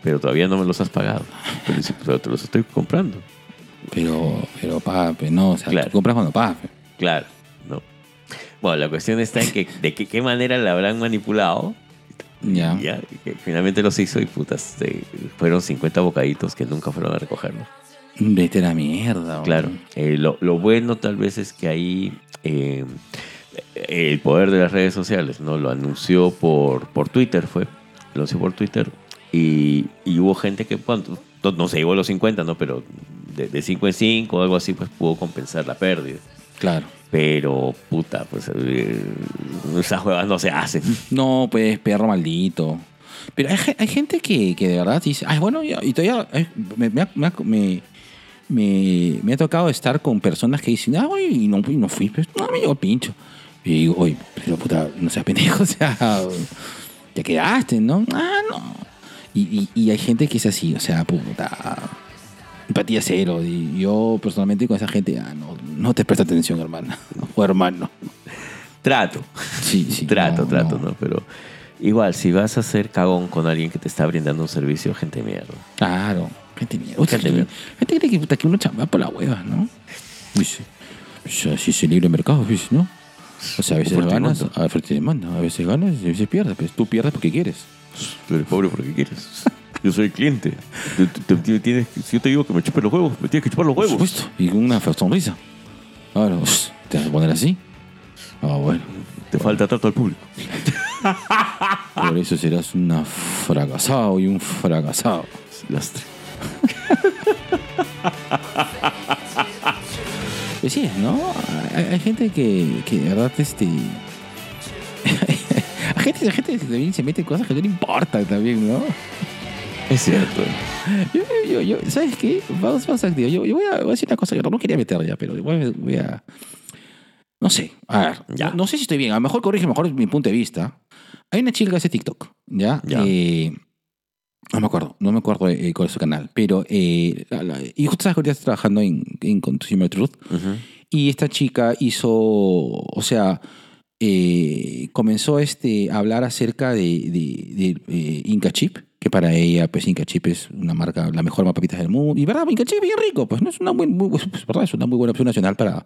Pero todavía no me los has pagado. Pero, pero te los estoy comprando. Pero, pero, papi, no. O sea, Claro. tú compras cuando pagas. Claro, no. Bueno, la cuestión está en que de qué, qué manera la habrán manipulado. Ya. Ya, y que finalmente los hizo y putas, eh, fueron 50 bocaditos que nunca fueron a recogerlos. Vete a la mierda. bro. Claro. Eh, lo, lo bueno tal vez es que ahí eh, el poder de las redes sociales, ¿no? Lo anunció por, por Twitter, fue. Lo anunció por Twitter. Y, y hubo gente que, ¿cuánto? No, no se llegó a los 50, ¿no? Pero de, de 5 en 5 o algo así, pues pudo compensar la pérdida. Claro. Pero, puta, pues eh, esas huevas no se hacen. No, pues, perro maldito. Pero hay, hay gente que, que de verdad dice, ay, bueno, y todavía ay, me, me, me, me, ha tocado estar con personas que dicen, ah, oye, y no, y no fui, pues, no, me llegó el pincho. Y digo, oye, pero puta, no seas pendejo, o sea, ya quedaste, ¿no? Ah, no. Y, y, y hay gente que es así, o sea, puta, empatía cero. Y yo personalmente con esa gente, ah, no, no te presta atención, hermana o hermano. Trato. Sí, sí. trato, no, trato, no. ¿no? Pero igual, si vas a hacer cagón con alguien que te está brindando un servicio, gente mierda. Claro, gente mierda. Uy, Gente mierda. gente cree que, puta, que uno chamba por la hueva, ¿no? Dice, pues, así es el libre mercado, ¿no? O sea, a veces ganas, a oferta y demanda, a veces ganas y a veces pierdes. Pues tú pierdes porque quieres. Tú eres pobre porque quieres. Yo soy el cliente. Tienes si yo te digo que me chupes los huevos, me tienes que chupar los Por huevos. supuesto, y con una sonrisa. Ahora, ¿te vas a poner así? Ah, bueno. Te falta trato al público. Por eso serás un fracasado y un fracasado. Lastre. Pues sí, ¿no? Hay, hay gente que, que de verdad, este. hay gente, hay gente que también se mete en cosas que no le importan también, ¿no? Es cierto. Yo, yo, yo, ¿sabes qué? Vamos, vamos a. Yo, yo voy, a, voy a decir una cosa, yo no quería meter ya, pero voy a. voy a- no sé, a ver, Ya. No, no sé si estoy bien, a lo mejor corrige mejor mi punto de vista. Hay una chica que hace TikTok, ¿ya? Ya. Eh, no me acuerdo, no me acuerdo eh, cuál es su canal, pero. Eh, la- la- y justo sabes que ahorita está trabajando en, en Consumer Truth. Ujú. Y esta chica hizo, o sea, eh, comenzó este, a hablar acerca de, de- de, eh, Inca Chip, que para ella, pues Inca Chip es una marca, la mejor papitas del mundo. Y verdad, Inca Chip es bien rico, pues no es una muy, muy- pues, verdad, es una muy buena opción nacional para,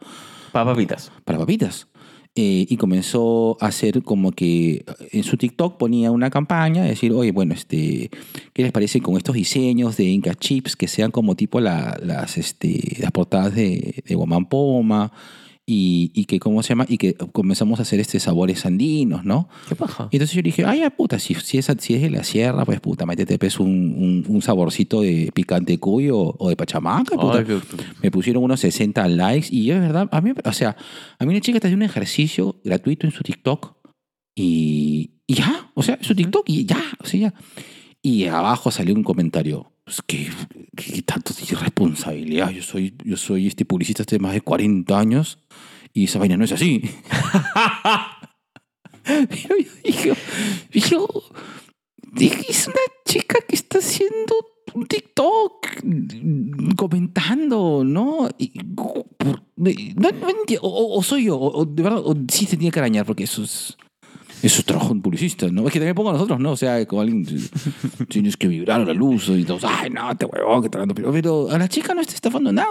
Pa' papitas. para papitas. Eh, y comenzó a hacer como que en su TikTok ponía una campaña, decir, oye, bueno, este, ¿qué les parece con estos diseños de Inca Chips que sean como tipo la- las, este, las portadas de, de Guamán Poma? Y, y que, ¿cómo se llama? Y que comenzamos a hacer este sabores andinos, ¿no? ¿Qué paja? Y entonces yo dije, ay, ya, puta, si, si, es, si es de la sierra, pues puta, métete pues, un, un, un saborcito de picante cuyo o de pachamaca, puta Ay, qué- me pusieron unos 60 likes y es verdad, a mí, o sea, a mí una chica está haciendo un ejercicio gratuito en su TikTok y, y ya, o sea, su TikTok y ya, o sea, ya. Y abajo salió un comentario, pues que, que tanto de irresponsabilidad, yo soy, yo soy este publicista hace más de 40 años y esa vaina no es así. Pero yo dije, yo, es una chica que está haciendo un TikTok comentando, ¿no? Y, por- no, no enti- o, o- soy yo, o, de verdad, o sí se tiene que arañar, porque eso es. Eso es trabajo de un publicista, ¿no? Es que también pongo a nosotros, ¿no? O sea, como alguien tienes que vibrar a la luz y todos, ay, no, te huevón, que te hablando. Pero, pero a la chica no está estafando nada.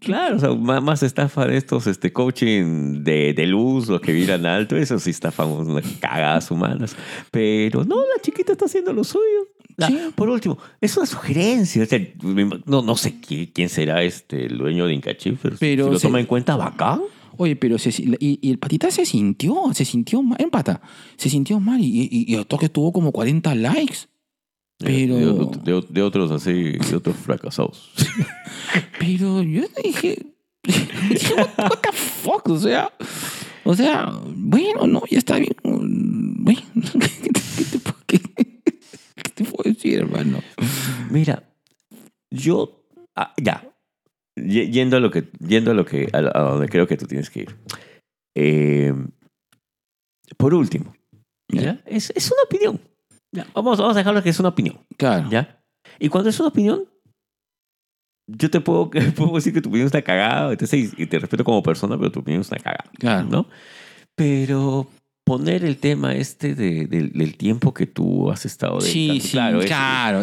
Claro, o sea, más, estafa de estos este, coaching de, de luz, los que vibran alto, eso sí estafan unas cagadas humanas. Pero no, la chiquita está haciendo lo suyo. La- Sí. Por último, es una sugerencia. o sea, no, no sé qui- quién será este, el dueño de Inca Chip, pero, Pero si lo se- toma en cuenta, bacán. Oye, pero se- y, y el patita se sintió, se sintió mal, empata, se sintió mal y, y, y el toque tuvo como 40 likes. Pero- De, de- de otros así, de otros fracasados. Pero yo dije, dije, what, what the fuck, o sea, o sea, bueno, no, ya está bien. Bueno, ¿qué, te- qué te, puedo- qué- qué te puedo decir, hermano? Mira, yo. ah, ya. Yendo a lo que, yendo a lo que, a, a donde creo que tú tienes que ir. Eh, por último, ¿ya? Es, es una opinión. Ya, Vamos, vamos a dejarlo que es una opinión. Claro. ¿Ya? Y cuando es una opinión, yo te puedo, puedo decir que tu opinión está cagada, entonces, y, te respeto como persona, pero tu opinión está cagada. Claro. ¿No? Pero poner el tema este de- del- del tiempo que tú has estado de Sí, sí, claro, es,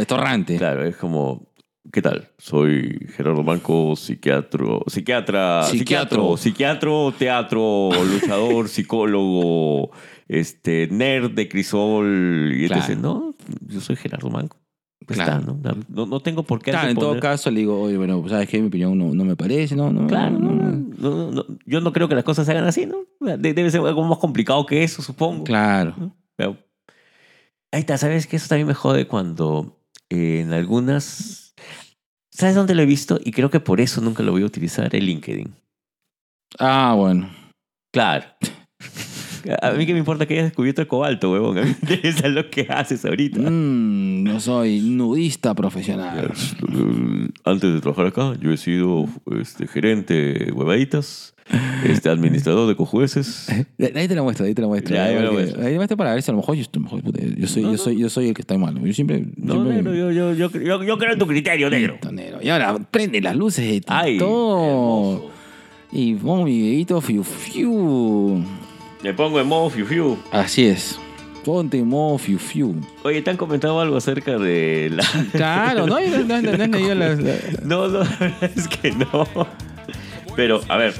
es torrante. claro, es como, ¿qué tal? Soy Gerardo Banco, psiquiatro, psiquiatra, Psiquiatro. psiquiatro, psiquiatro, teatro, luchador, psicólogo, este, nerd de crisol, y Claro. entonces, no, yo soy Gerardo Banco. Pues Claro. está, ¿no? No, no tengo por qué Claro, en todo caso le digo, oye, bueno, ¿sabes qué? Mi opinión no, no me parece, ¿no? no Claro, no, no, yo no creo que las cosas se hagan así, ¿no? De- debe ser algo más complicado que eso, supongo. Claro. Pero- ahí está, ¿sabes qué? Eso también me jode cuando eh, en algunas... ¿Sabes dónde lo he visto? Y creo que por eso nunca lo voy a utilizar, el LinkedIn. Ah, bueno. Claro. A mí que me importa que hayas descubierto el cobalto, huevón. A mí me interesa lo que haces ahorita. Mm, yo soy nudista profesional. Antes de trabajar acá, yo he sido este, gerente de huevaditas, este, administrador de cojueces. Ahí te la muestro, ahí te la muestro. Ya, ahí ahí me muestro para ver si a lo mejor yo Yo soy, No, yo no. soy, yo soy el que está mal. Yo siempre. No, siempre- negro, yo, yo, yo, yo, yo creo en tu criterio, negro. Y ahora prende las luces de Ay. Y pongo mi fiu fiu. Me pongo en modo fiu fiu. Así es. Ponte en modo fiu fiu. Oye, ¿te han comentado algo acerca de la...? Claro, ¿no? No, no, no, no, yo la- la- No, es que no. Pero, a ver.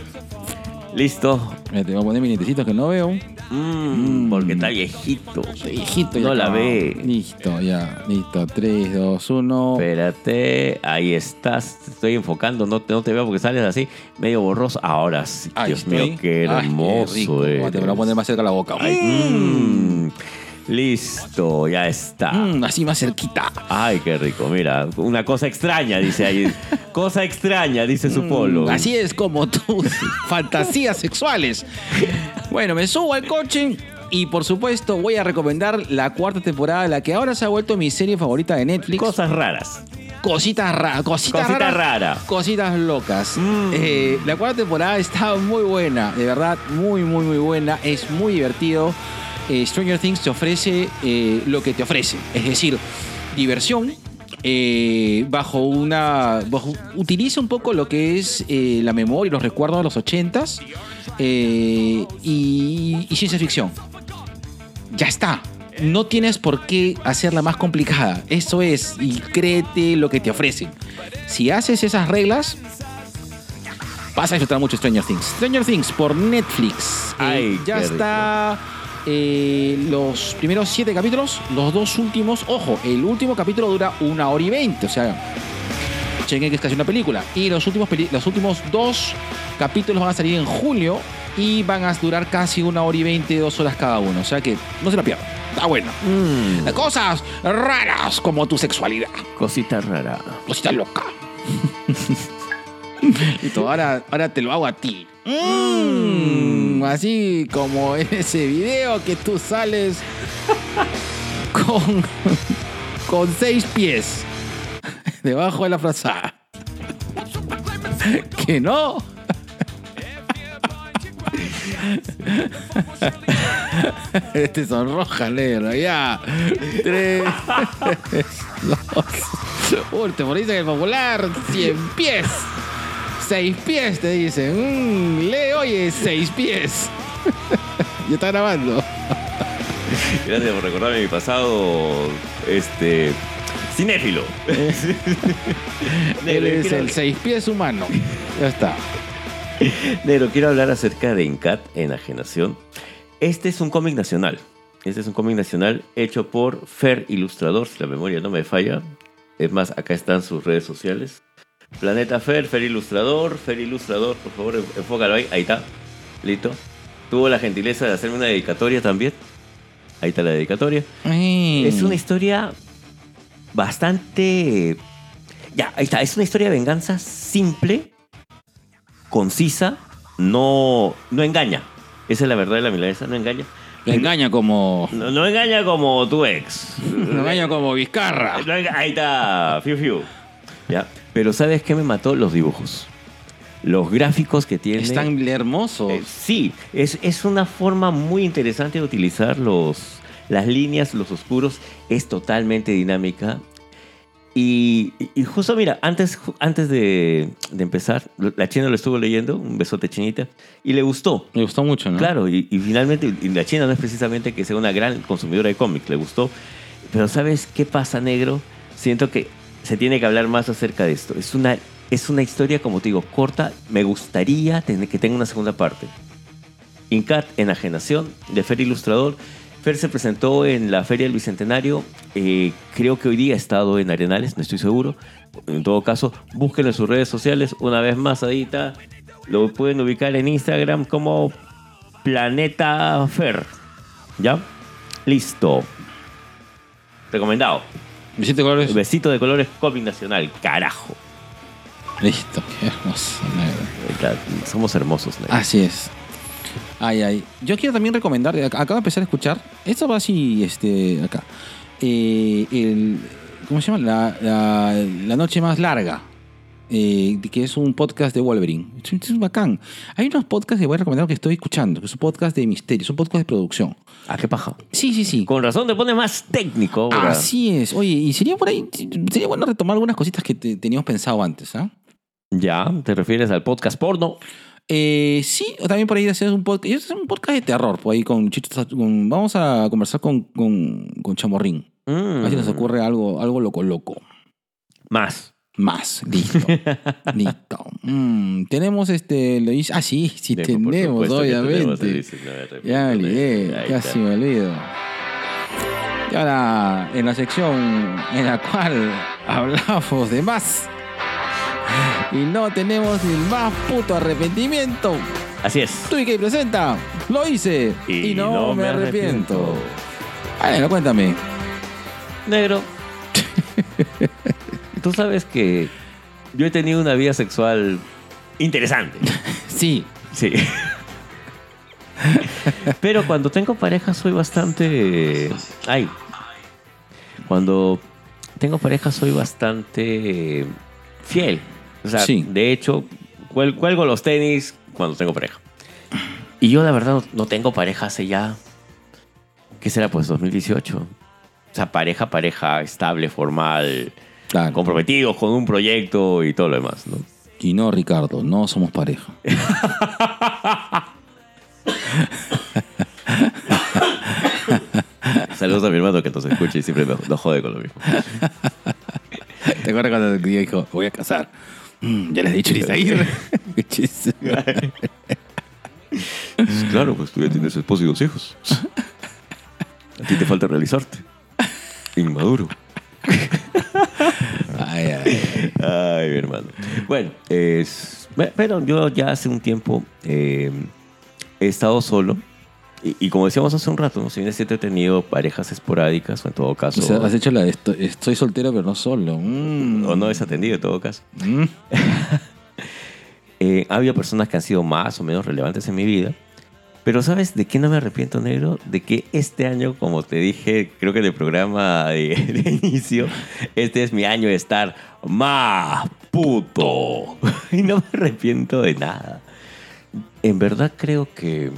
Listo. Mira, te voy a poner mis lentecitos que no veo. Mm, porque está viejito. Viejito ya No la acabó. ve. Listo, ya. Listo. 3, 2, 1. Espérate, ahí estás. Te estoy enfocando, no te, no te veo porque sales así, medio borroso. Ahora sí, Ahí Dios estoy. mío, qué Ay, hermoso rico. eres. Te me lo voy a poner más cerca a la boca. Ay, mm, listo, ya está. Mm, así más cerquita. Ay, qué rico. Mira, una cosa extraña, dice ahí. cosa extraña, dice su polo. Mm, Así es como tus fantasías sexuales. Bueno, me subo al coche y por supuesto voy a recomendar la cuarta temporada, la que ahora se ha vuelto mi serie favorita de Netflix. Cosas raras. Cositas raras. Cositas Cosita raras. rara. Cositas locas. Mm. Eh, la cuarta temporada está muy buena, de verdad, muy, muy, muy buena. Es muy divertido. Eh, Stranger Things te ofrece eh, lo que te ofrece, es decir, diversión. eh, bajo una. bajo- utiliza un poco lo que es la memoria y los recuerdos de los ochentas eh, y, y ciencia ficción. Ya está. No tienes por qué hacerla más complicada. Eso es, y créete lo que te ofrecen. Si haces esas reglas, vas a disfrutar mucho Stranger Things. Stranger Things por Netflix. Eh, Ay, ya está eh, los primeros siete capítulos. Los dos últimos, ojo, el último capítulo dura una hora y veinte. O sea, chequen que es casi una película. Y los últimos, peli- los últimos dos capítulos van a salir en julio y van a durar casi una hora y veinte, dos horas cada uno. O sea que no se la pierdan. Está bueno. Mm, Cosas raras como tu sexualidad. cosita rara. Cosita loca. y todo, ahora, ahora te lo hago a ti. Mm, así como en ese video que tú sales con, con seis pies debajo de la frazada. que no. Este sonroja, negro, ya. Tres, dos. Moriste en el popular. Cien pies. Seis pies, te dicen. Mm, lee, oye, seis pies. ya está grabando. Gracias por recordarme mi pasado. Este. Cinéfilo. Él es el seis pies humano. Ya está. Negro, quiero hablar acerca de Incat, Enajenación. Este es un cómic nacional. Este es un cómic nacional hecho por Fer Ilustrador, si la memoria no me falla. Es más, acá están sus redes sociales. Planeta Fer, Fer Ilustrador, Fer Ilustrador, por favor, en- enfócalo ahí. Ahí está. Listo. Tuvo la gentileza de hacerme una dedicatoria también. Ahí está la dedicatoria. Es una historia bastante... Ya, ahí está. Es una historia de venganza simple, concisa, no, no engaña. Esa es la verdad de la milanesa, no engaña. Lo engaña como. No, no engaña como tu ex. Lo engaña como Vizcarra. No enga- Ahí está, fiu fiu. Ya. Pero ¿sabes qué me mató? Los dibujos. los gráficos que tiene. Están hermosos. Eh, sí, es, es una forma muy interesante de utilizar los, las líneas, los oscuros. Es totalmente dinámica. Y, y justo, mira, antes, antes de, de empezar, la china lo estuvo leyendo, un besote chinita, y le gustó. Me gustó mucho, ¿no? Claro, y, y finalmente, y la china no es precisamente que sea una gran consumidora de cómics, le gustó. Pero ¿sabes qué pasa, negro? Siento que se tiene que hablar más acerca de esto. Es una, es una historia, como te digo, corta. Me gustaría tener, que tenga una segunda parte. Incat, enajenación, de Fer Ilustrador. Fer se presentó en la Feria del Bicentenario. eh, creo que hoy día ha estado en Arenales, no estoy seguro. En todo caso, búsquenlo en sus redes sociales. Una vez más, está. Lo pueden ubicar en Instagram como Planeta Fer. ¿Ya? Listo. Recomendado. Besito de colores. Besito de colores cómic nacional. Carajo. Listo, qué hermoso. negro. Somos hermosos, negro. Así es. Ay, ay. Yo quiero también recomendar, ac- acabo de empezar a escuchar, esto va así, este, acá. Eh, el, ¿Cómo se llama? La, la, la noche más larga. Eh, que es un podcast de Wolverine. Es, bacán. Hay unos podcasts que voy a recomendar que estoy escuchando, que es un podcast de misterio, es un podcast de producción. Ah, qué paja. Sí, sí, sí. Con razón te pone más técnico ahora. Así es. Oye, y sería por ahí, sería bueno retomar algunas cositas que te- teníamos pensado antes, ¿ah? Ya, te refieres al podcast porno. Eh, sí, o también por ahí hacer un podcast. Es un podcast de terror, por ahí con Chito. con- vamos a conversar con, con, con Chamorrín. A ver si nos Mm. ocurre algo, algo loco, loco. Más. Más, listo. listo. Mm, tenemos este. Lo dice, ah, sí, sí, tenemos, que obviamente. 19, Ya me olvidé, casi me olvido. Y ahora, en la sección en la cual hablamos de más. Y no tenemos el más puto arrepentimiento. Así es. Twiki presenta, lo hice y, no, me arrepiento. Bueno, cuéntame. Negro. Tú sabes que yo he tenido una vida sexual interesante. Sí, Sí. Pero cuando tengo pareja soy bastante... Ay. Cuando tengo pareja soy bastante fiel. O sea, Sí. de hecho, cuel- cuelgo los tenis cuando tengo pareja. Y yo la verdad no tengo pareja hace ya... ¿Qué será? Pues 2018. O sea, pareja, pareja estable, formal, claro. comprometidos con un proyecto y todo lo demás, ¿no? Y no, Ricardo, no somos pareja. Saludos a mi hermano que nos escucha y siempre nos jode con lo mismo. ¿Te acuerdas cuando dijo, voy a casar? Mm, ya les he dicho chiste. Claro, pues tú ya tienes esposo y dos hijos. A ti te falta realizarte. Inmaduro. ay, ay. Mi hermano. Bueno, es, pero yo ya hace un tiempo eh, he estado solo. Y, y como decíamos hace un rato, ¿no? si bien es cierto, he tenido parejas esporádicas, o en todo caso, O sea, has hecho la de esto- estoy soltero pero no solo. Mm. o no desatendido en todo caso. Mm. Eh, ha habido personas que han sido más o menos relevantes en mi vida. Pero ¿sabes de qué no me arrepiento, negro? De que este año, como te dije, creo que en el programa de, de inicio, este es mi año de estar más puto. Y no me arrepiento de nada. En verdad creo que,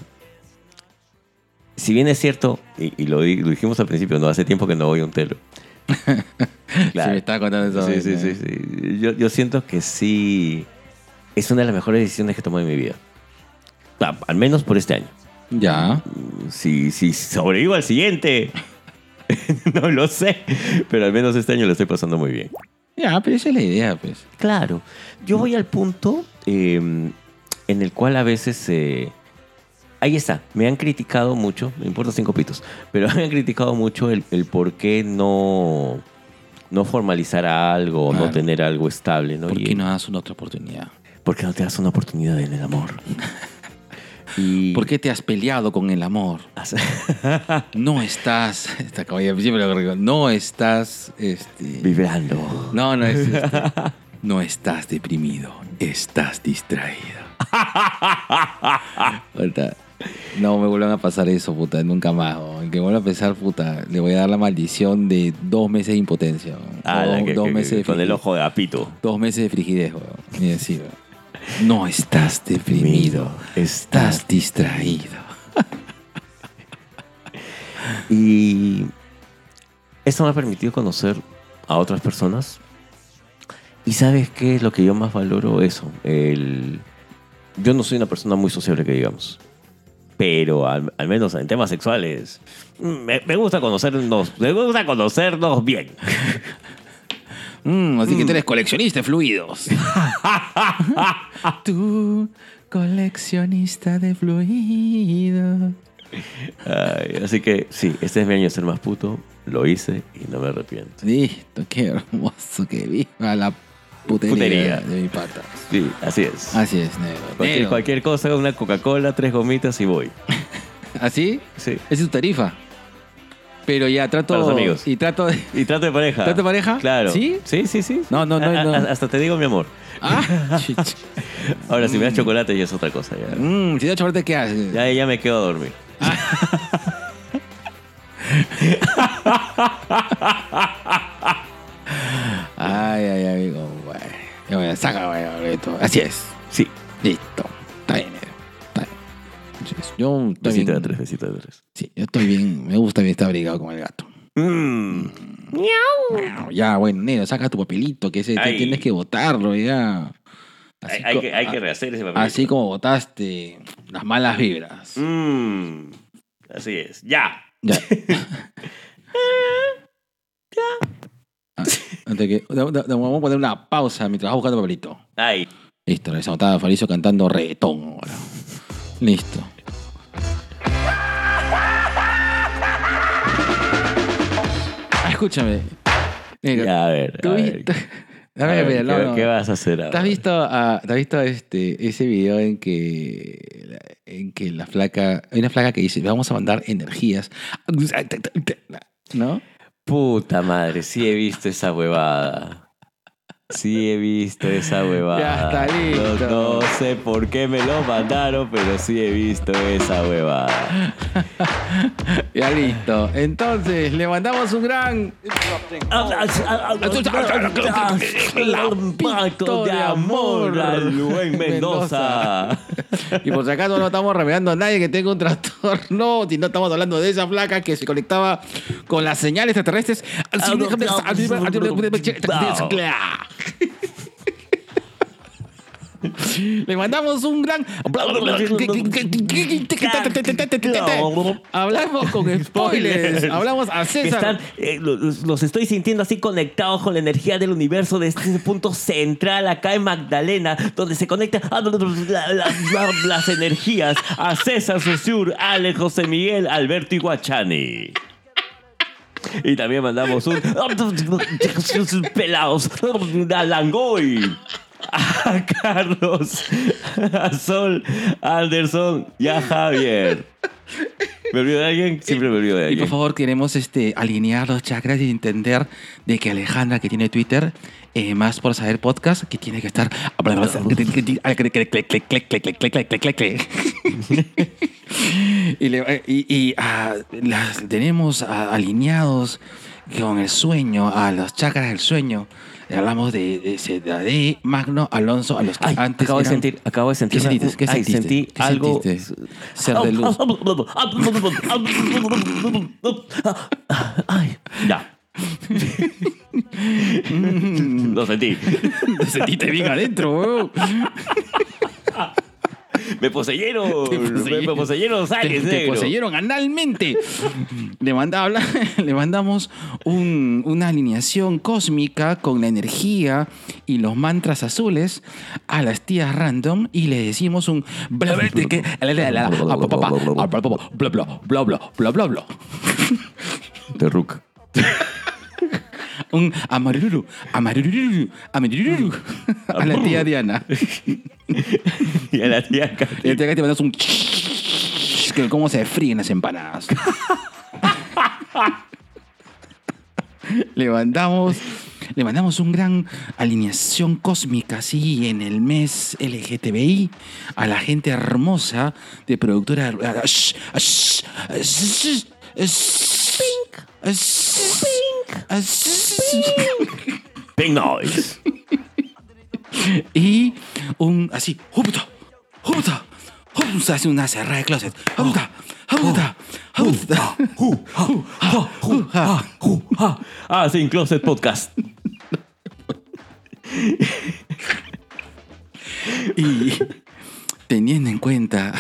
si bien es cierto, y, y lo, di- lo dijimos al principio, no hace tiempo que no voy a un telo. Sí, me estaba contando eso. Sí, sí, sí, sí. Yo, yo siento que sí es una de las mejores decisiones que tomé en mi vida. Ah, Al menos por este año. Ya. Si, si sobrevivo al siguiente, no lo sé. Pero al menos este año lo estoy pasando muy bien. Ya, pero esa es la idea, pues. Claro. Yo voy al punto eh, en el cual a veces... eh, ahí está. Me han criticado mucho, me importa cinco pitos, pero me han criticado mucho el, el por qué no, no formalizar algo, no Claro. tener algo estable. ¿no? ¿Por qué no das una otra oportunidad? ¿Por qué no te das una oportunidad en el amor? y... ¿Por qué te has peleado con el amor? No estás. Esta No estás. Este, Vibrando. no, no es. este, no estás deprimido. Estás distraído. No me vuelvan a pasar eso, puta. Nunca más. que vuelva a pensar, puta, le voy a dar la maldición de dos meses de impotencia. weón. Ala, dos, que- dos que- meses de con el ojo de apito. Dos meses de frigidez, weón. Weón. No estás deprimido, Estás distraído. Y esto me ha permitido conocer a otras personas. Y sabes qué es lo que yo más valoro eso. El... Yo no soy una persona muy sociable que digamos. Pero al, al menos en temas sexuales, me, me gusta conocernos, me gusta conocernos bien. Mm, así que tú eres coleccionista de fluidos. tú, coleccionista de fluidos. Ay, así que sí, este es mi año ser más puto. Lo hice y no me arrepiento. Listo, qué hermoso que viva la putería, Putería. de mi pata. Sí, así es. Así es, negro. Cualquier, Negro. cualquier cosa, una Coca-Cola, tres gomitas y voy. ¿Así? Sí. Esa es tu tarifa. Pero ya trato. Para los amigos. Y trato de. Y trato de pareja. ¿Trato de pareja? Claro. ¿Sí? Sí, sí, sí. No, no, no, A- no. hasta te digo mi amor. Ah. Ahora, si me das chocolate ya es otra cosa. Ya, Mm, si da chocolate, ¿qué haces? ya, ya me quedo a dormir. Ay, ay, amigo. Bueno, saca, bueno, esto. Así es. Sí. Listo. Entonces, Yo Besito de tres, besito de tres. Sí, yo estoy bien. Me gusta bien estar abrigado con el gato. Mm. Ya, bueno, negro, saca tu papelito, que ese te- Ay. tienes que botarlo ya. Hay, Así hay co- que, hay que rehacer ese papel. Así como botaste las malas vibras. Mm. Así es. Ya. Ya. Ah, antes que, da- vamos a poner una pausa mientras vas buscando papelito. Ay. Listo, regresamos. Estaba Faricio cantando reggaetón ahora. Listo. Escúchame. Negro, Ya, a ver. ¿tú a ver. viste- A A ver, ¿qué, no, no. qué vas a hacer ¿Te ahora? has visto, ¿te has visto este, ese video en que, en que la flaca, hay una flaca que dice, vamos a mandar energías, ¿no? Puta madre, sí he visto esa huevada. Sí he visto esa huevada. Ya está listo. No, no sé por qué me lo mandaron, pero sí he visto esa huevada. Ya listo. Entonces, le mandamos un gran Pacto de amor a Luen Mendoza. Y por si acaso no estamos revelando a nadie que tenga un trastorno, si no estamos hablando de esa flaca que se conectaba con las señales extraterrestres. Le mandamos un gran. Hablamos con spoilers. Hablamos a César. están, eh, los, los estoy sintiendo así conectados con la energía del universo de este punto central acá en Magdalena, donde se conectan las energías a César Saussure, Alex José Miguel, Alberto Iguachani. Y también mandamos un pelados Langoy. A Carlos, a Sol, a Anderson y a Javier. ¿Me olvido de alguien? Siempre me olvido de Y alguien. por favor, queremos este, alinear los chakras y entender de que Alejandra, que tiene Twitter, eh, más por saber podcast, que tiene que estar. y le- y, y, ah, las tenemos ah, alineados con el sueño, a los chakras del sueño. Hablamos de, de, de Magno Alonso, a los que Ay, antes. acabo de eran- sentir, acabo de sentir. ¿Qué sentiste? ¿Qué Ay, sentiste? sentí ¿Qué algo. sentiste? Ser de luz. Ay, ya. Lo sentí. Te sentiste bien adentro, weón. Me poseyeron. Me poseyeron los te, te poseyeron analmente. le, manda- le mandamos un- una alineación cósmica con la energía y los mantras azules a las tías random y le decimos un bla bla que- bla bla bla bla bla bla bla bla Rook. Un amarururu amarururu amarururu. A la tía Diana. Y a la tía y Katy. la tía Katy mandamos un que cómo se fríen las empanadas. Le mandamos, le mandamos un gran alineación cósmica, así, en el mes LGTBI, a la gente hermosa de productora. Ash, Ping noise. y un así, ¡Juputa! ¡Juputa! ¡Juputa! Hace una cerrada de closet. ¡Juputa! ¡Juputa! ¡Juputa! Ah, sin closet podcast. y teniendo en cuenta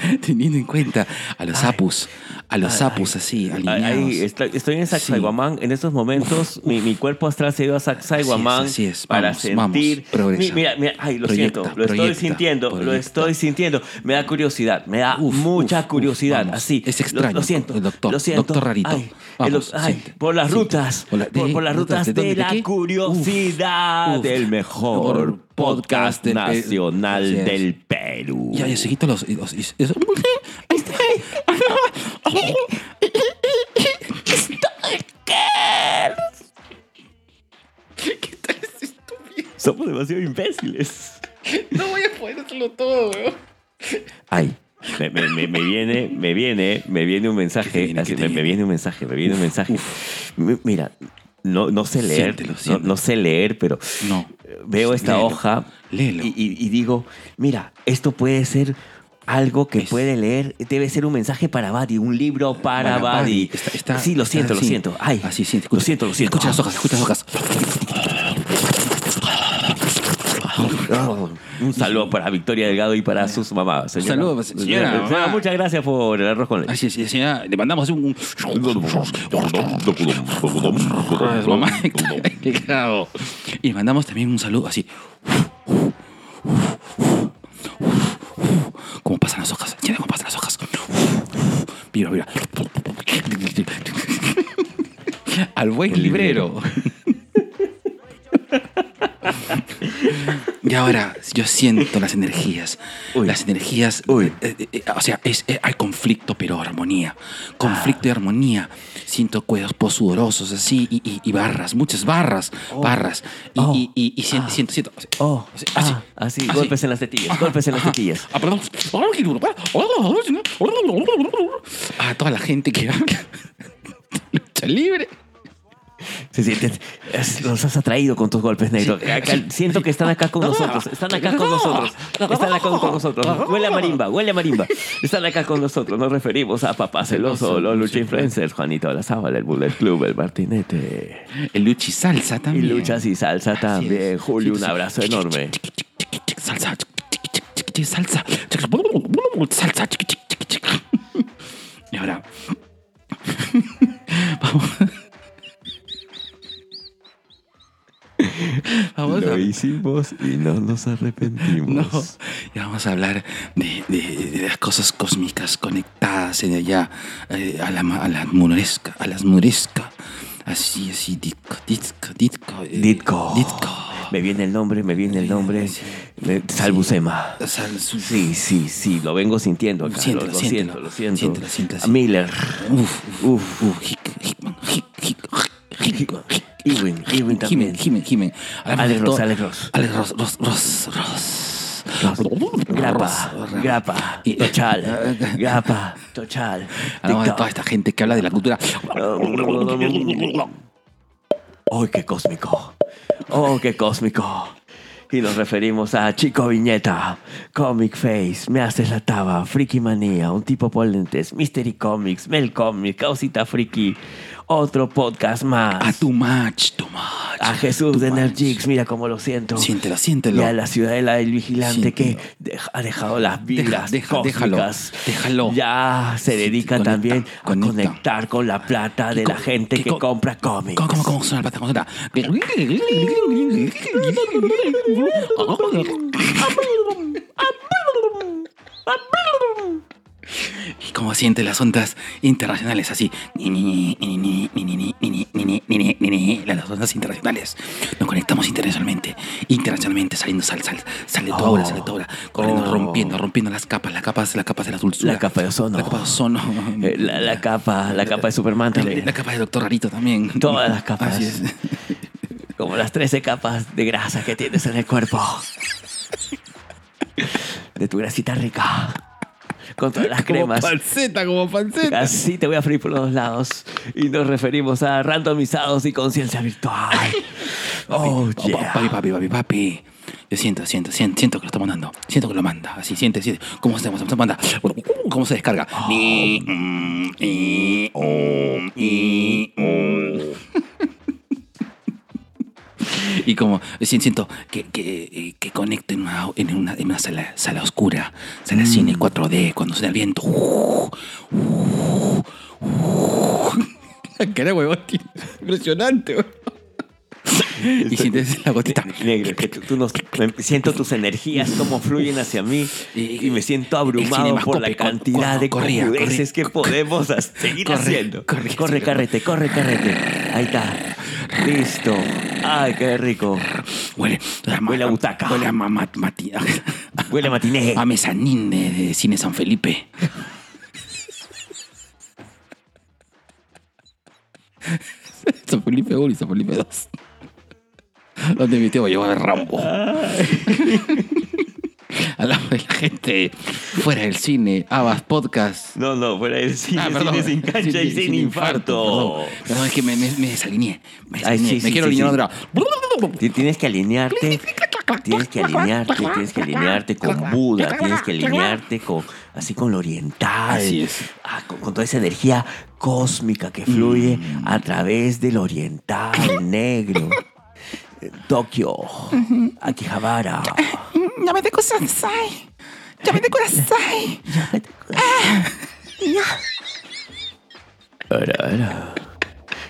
teniendo en cuenta a los apus, a los sapus así, alineados. Ahí estoy, estoy en Sacsayhuamán. En estos momentos, mi, mi cuerpo astral se ha ido a Sacsayhuamán Así es, así es. para Vamos, vamos, sentir. progresa. Mi- mira, mira, ay, lo Proyecta, siento, lo estoy proyecta, sintiendo, lo estoy sintiendo. Me da curiosidad, me da Uf, mucha uf, curiosidad. vamos. así. Es Lo- extraño, Lo, siento, el doctor, lo siento. doctor rarito. Ay, Vamos, el doc- ay, siente, por las siente. rutas, Por la- por, de- por las rutas, ¿de de, dónde, de la qué? curiosidad Uf, del mejor Podcast Perú. nacional del Perú. Ya, ya se los. los- y- eso- ¿Qué tal es estúpido? Somos demasiado imbéciles. No voy a poder hacerlo todo, weón. Ay, me, me- me- me viene, me viene, me viene un ¿Qué te mensaje. me, viene? un mensaje, me viene un mensaje. Mi- Mira, no, no sé leer, Siéntelo, no- siéntelo. No, sé leer, pero No. veo esta Léelo, hoja léelo. Y, digo, mira, esto puede ser algo que Es- puede leer, debe ser un mensaje para Buddy, un libro para, Para Buddy. Buddy. Está- está- sí, lo siento, lo siento. Ay, Así, siente, lo escucha. siento, lo siento. Escucha las hojas, escucha las hojas. Oh, un saludo para Victoria Delgado y para sus mamás. señora. saludo, pues, señora, mamá. Muchas gracias por el arroz con leche. Así es, señora. Le mandamos un. un... Ah, mamá. Y le mandamos también un saludo así. ¿Cómo pasan las hojas? Cómo pasan las hojas. Mira, mira. Al buen librero. Y ahora yo siento las energías. Uy. Las energías. Uy. eh, eh, eh, o sea, es, eh, hay conflicto, pero armonía. Conflicto y armonía. Siento cuerpos sudorosos así y, y- y barras, muchas barras, barras. Y, Oh. y- y- siento, siento, siento. Oh, Así, ah, así, golpes en las tetillas, golpes en las Ajá. tetillas. Ah, perdón. A toda la gente que lucha libre. Sienten, es- los has atraído con tus golpes negros. Sí, sí. Siento que están acá con nosotros, están acá con nosotros, están acá con nosotros. Huele a marimba, huele a marimba. Están acá con nosotros. Nos referimos a Papá Celoso, los Lucha Influencers, Juanito La Sábala, el Bullet Club, el Martinete. El luchi salsa Y también. luchas y salsa también. Julio, Sí, un sí. abrazo enorme. Salsa. Salsa. Salsa. Y ahora. Vamos. Vamos Lo a. hicimos y no nos arrepentimos. No, y vamos a hablar de, de- de las cosas cósmicas conectadas en allá eh, a la a la muresca, a las muresca, así, así, ditco, ditco, ditco, eh, Ditko. ditco. Me viene el nombre, me viene el nombre. Sí. Salbucema. Sal- su- Sí, sí, sí, lo vengo sintiendo acá. Siéntelo, lo, lo siento, lo siento. Siéntelo, A Miller. Uf, uf, uf, Hick- Hickman, Hick- Hick- Ewing, Ewing también. Jimen, Jimen, Alex Ross, Alex Ross. Alex Ross, Ross, Ross, Ross. Grapa, grapa, tochal, grapa, tochal. Hablamos de toda esta gente que habla de la cultura. ¡Oh, qué cósmico! ¡Oh, qué cósmico! Y nos referimos a Chico Viñeta, Comic Face, Me Haces la Taba, Friki Manía, Un Tipo por Lentes, Mystery Comics, Mel Comics, Causita Friki, otro podcast más. A tu match, tu match. A Jesús de match. Nergix, mira cómo lo siento. Siéntelo, siéntelo. Y a la ciudadela del vigilante que deja- ha dejado las vibras deja- déjalo, cósmicas. déjalo. Ya se dedica conecta, también a conecta. conectar con la plata de ¿Qué la co- gente qué que co- compra cómics. ¿Cómo, cómo, cómo suena la plata? ¿Cómo suena? y cómo siente las ondas internacionales así. Las ondas internacionales. Nos conectamos internacionalmente. Internacionalmente saliendo sal, sal, sale de tu aura, sale de tu aura. Corriendo, rompiendo, rompiendo las capas, las capas, las capas de la dulzura. La capa de ozono. La capa de ozono. La, capa, la capa de Superman también. La, capa de Doctor Rarito también. Todas las capas. Como las 13 capas de grasa que tienes en el cuerpo de tu grasita rica. Con todas las cremas. panceta, como panceta. Así te voy a freír por los dos lados. Y nos referimos a randomizados y conciencia virtual. Oh, yeah. Papi, papi, papi, papi. Yo siento, siento, siento, siento que lo está mandando. Siento que lo manda. Así, siente, siente. ¿Cómo se, cómo se manda? ¿Cómo se descarga? Mm, y, como si- siento que, que, que conecto en una, en una, en una sala, sala oscura, sala cine 4D, cuando suena el viento. Cara, huevón, impresionante. huevón. Y sientes la gotita. Negro, que tú, tú nos- siento tus energías como fluyen hacia mí Y- y, me siento abrumado por la cantidad de corría, que podemos seguir Corre, haciendo. corre, carrete, corre, carrete. Ahí está. Listo. Ay, qué rico. Huele, Huele a butaca. Huele a, ma- ma- mati- Huele a matiné. a mezanín de, de Cine San Felipe. San Felipe 1 y San Felipe 2. Donde mi tío llevó a ver Rambo. Hablamos de la gente fuera del cine, Abas Podcast. No, no, fuera del cine, Ah, perdón. cine sin cancha y sin infarto. Perdón, Perdón, es que me, me, me desalineé. Me, Ay, desalineé. sí, me sí, quiero sí, alinear otra. Ti- Tienes que alinearte, tienes que alinearte, tienes que alinearte con Buda, tienes que alinearte con así con lo oriental, Así es. Ah, con, con toda esa energía cósmica que fluye Mm. a través del oriental negro. Tokio, uh -huh. Akihabara. Yamete kudasai. Yamete kudasai. Yamete kudasai. Ah, ahora, ahora.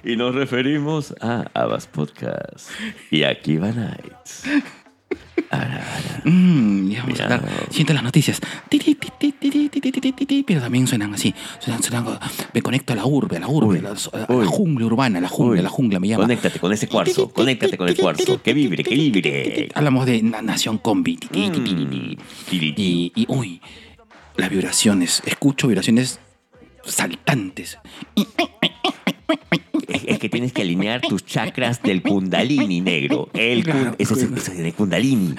Y nos referimos a Abbas Podcast y Akiba Nights. Ahora, vamos a estar. Siento las noticias. Pero también suenan así. Suenan, suenan, me conecto a la urbe, a la urbe, a la, jungla urbana, la jungla, la jungla me llama. Conéctate con ese cuarzo, conéctate con el cuarzo. Que vibre, que vibre. Hablamos de Nación Combi. Y, y, uy, las vibraciones. Escucho vibraciones saltantes. Es, es que tienes que alinear tus chakras del kundalini negro. El Claro. ese, es- ese es el kundalini.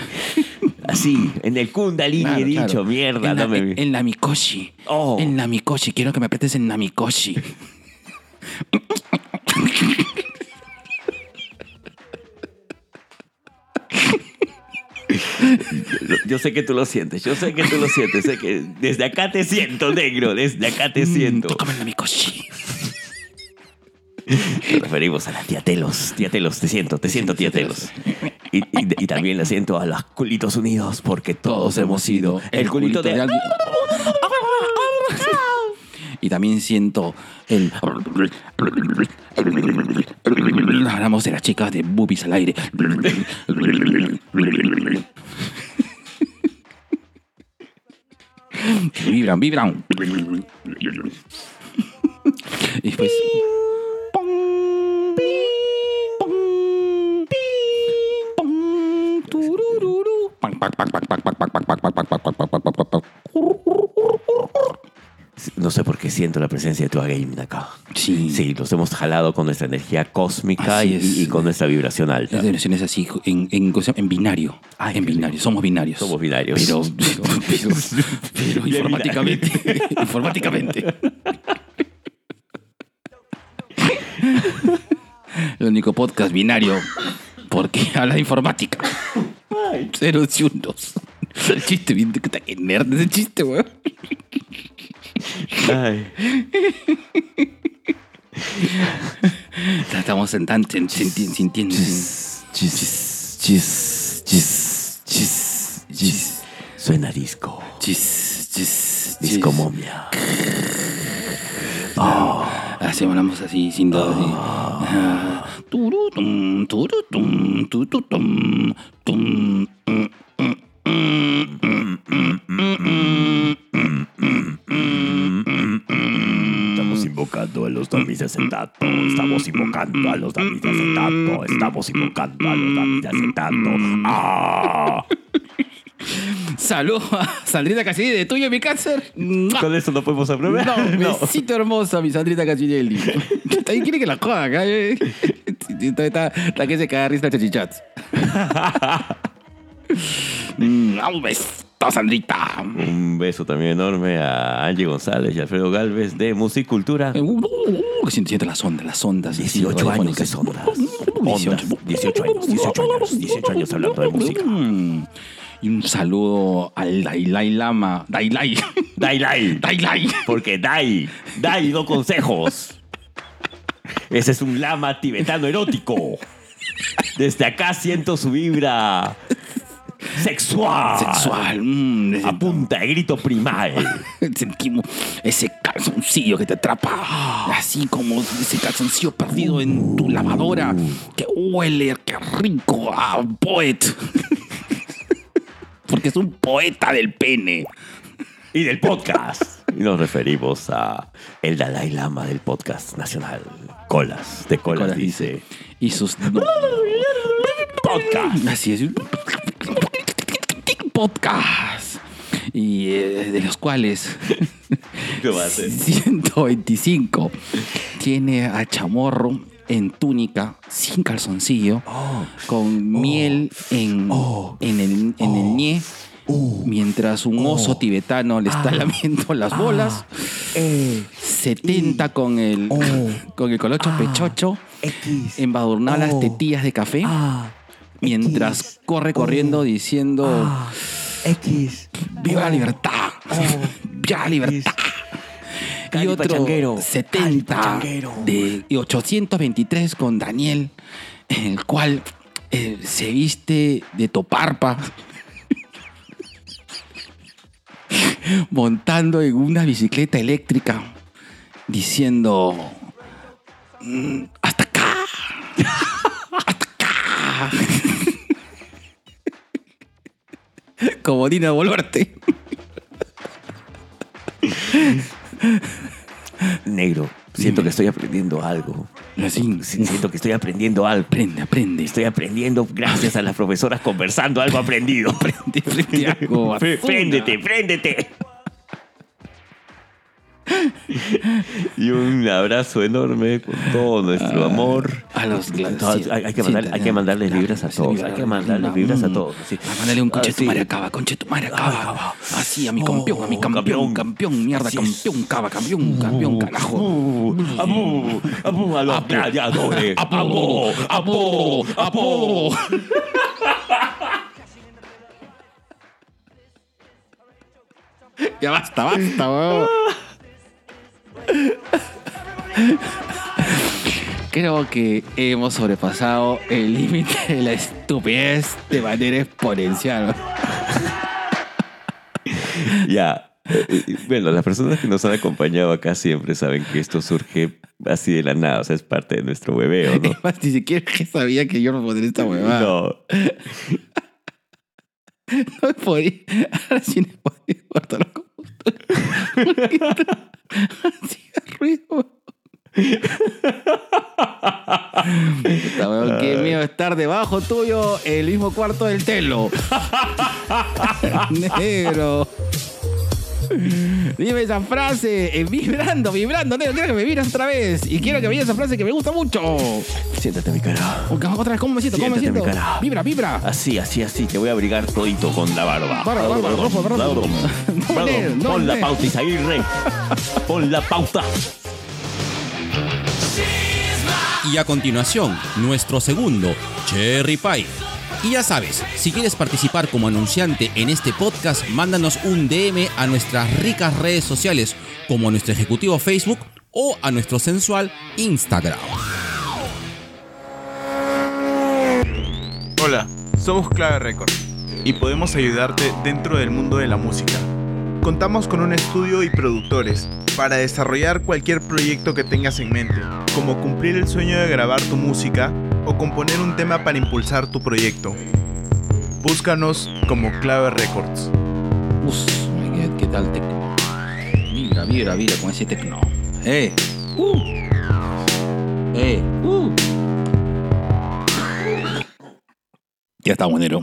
Así, en el kundalini Claro, he dicho, claro. mierda, En la, no me en, en la Mikoshi. Oh. En la Mikoshi. Quiero que me apretes en la Mikoshi. Yo sé que tú lo sientes, yo sé que tú lo sientes, sé que desde acá te siento, negro, desde acá te siento. Mm, Tócame en la Mikoshi. Nos referimos a las tiatelos, tiatelos, te siento, te siento tiatelos. Y, y- y también le siento a los culitos unidos porque todos hemos sido el culito de... alguien. Y también siento el. Hablamos de las chicas de boobies al aire. Vibran, vibran. Y después. No sé por qué siento la presencia de tu game acá. Sí. Sí, los hemos jalado con nuestra energía cósmica y, es. y con nuestra vibración alta. Las dimensiones así, en, en, binario. Ay, en binario. Somos binarios. Somos binarios. Pero, pero, pero, pero Bien informáticamente. informáticamente. El único podcast binario porque habla de informática. Ceros y unos. El chiste, bien, qué nerd ese chiste, weón. Ay. Estamos sentando, sintiendo, sintiendo. Chis, chis, chis, chis, chis, chis. Suena disco. Chis, chis, Disco chis. Oh. Así hablamos así, sin dedos. Así. Ah. Turutum, turutum, turutum, tum, Estamos invocando a los dummies acetato, estamos invocando a los dummies acetato, estamos invocando a los dummies acetato. ¡Ah! Salud a Sandrita Casinelli de Tuyo Mi Cáncer. ¡Mua! Con eso no podemos hablar. No, besito hermosa, mi Sandrita Casinelli. También quiere que la joda acá, eh. Está, que se caga risa chachichats. Mm, Un besito, Sandrita. Un beso también enorme a Angie González y Alfredo Galvez de Musicultura. Uh, uh, uh, que siente, las ondas, las ondas. así, 18 años de. Ondas, 18 años, 18 años, 18 años hablando de música. Y un saludo al Dalai Lama. Dalai. Dalai. Dalai. Porque Dai, Dai do consejos. Ese es un lama tibetano erótico. Desde acá siento su vibra sexual. Sexual. mm, A punta de grito primal. Sentimos ese calzoncillo que te atrapa. Así como ese calzoncillo perdido en tu lavadora. Que huele, qué rico a poet. Porque es un poeta del pene. Y del podcast. Y nos referimos a el Dalai Lama del podcast nacional. Colas, de Colas, Colas dice. Y sus. Podcast. Así es. Podcast. Y eh, de los cuales ¿Qué va a hacer? 125 tiene a Chamorro en túnica, sin calzoncillo, con miel en, en el, en el ñe, mientras un oso tibetano le está lamiendo las bolas. 70 con el, con el colocho pechocho, embadurnado las tetillas de café, mientras corre corriendo diciendo... X. ¡Viva la libertad! ¡Viva la libertad! Cali otro pachanguero, 70 Cali pachanguero. de y 823 con Daniel, en el cual eh, se viste de toparpa, montando en una bicicleta eléctrica, diciendo: "Mm, ¡Hasta acá! ¡Hasta acá! Como Dina Boluarte. Negro, siento que estoy aprendiendo algo. Así, Sí, Siento que estoy aprendiendo algo. aprende, aprende. Estoy aprendiendo gracias a las profesoras conversando algo aprendido. Aprende, aprende algo. Préndete, préndete. Y un abrazo enorme con todo nuestro amor. A los Todos- hay, hay que mandar- hay que mandarles vibras a todos. Hay que mandarles vibras a todos. así. A mandarle un conche Ah, tu sí. madre acaba, conche tu madre acaba. Así, a mi campeón, a mi Oh, campeón, campeón. campeón, mierda, Así campeón, cava, campeón, campeón, carajo. Abu, abu, abu a los gladiadores. Abu, abu, abu. Ya basta, basta, weón. Creo que hemos sobrepasado el límite de la estupidez de manera exponencial. Ya. eh, Bueno, las personas que nos han acompañado acá siempre saben que esto surge así de la nada, o sea, es parte de nuestro bebeo, ¿no? Es más, ni siquiera que sabía que yo me pondría esta huevada. No, No me podía. Ahora sí me podía computadora. Porque hacía ruido. Puta, weón, qué miedo estar debajo tuyo, el mismo cuarto del telo. Negro. Dime esa frase, eh, vibrando, vibrando, negro, quiero que me vibras otra vez. Y quiero que me digas esa frase que me gusta mucho. siéntate mi cara. Otra vez, ¿cómo me siento? ¿Cómo me Siéntate mi cara. Vibra, vibra. Así, así, así, te voy a abrigar todito con la barba. Barba, barba, ropa, barba. Perdón, No, perdón. negro, no, Pon la negro. pauta, Isaguirre. Pon la pauta. Y a continuación, nuestro segundo, Cherry Pie. Y ya sabes, si quieres participar como anunciante en este podcast, mándanos un DM a nuestras ricas redes sociales, como a nuestro ejecutivo Facebook o a nuestro sensual Instagram. Hola, somos Clave Record y podemos ayudarte dentro del mundo de la música. Contamos con un estudio y productores para desarrollar cualquier proyecto que tengas en mente, como cumplir el sueño de grabar tu música o componer un tema para impulsar tu proyecto. Búscanos como Clave Records. Uf, ¿qué, qué tal tecno? Vibra, vibra, vibra con ese tecno. ¡Eh! ¡Uh! ¡Eh! ¡Uh! Ya está, buenero.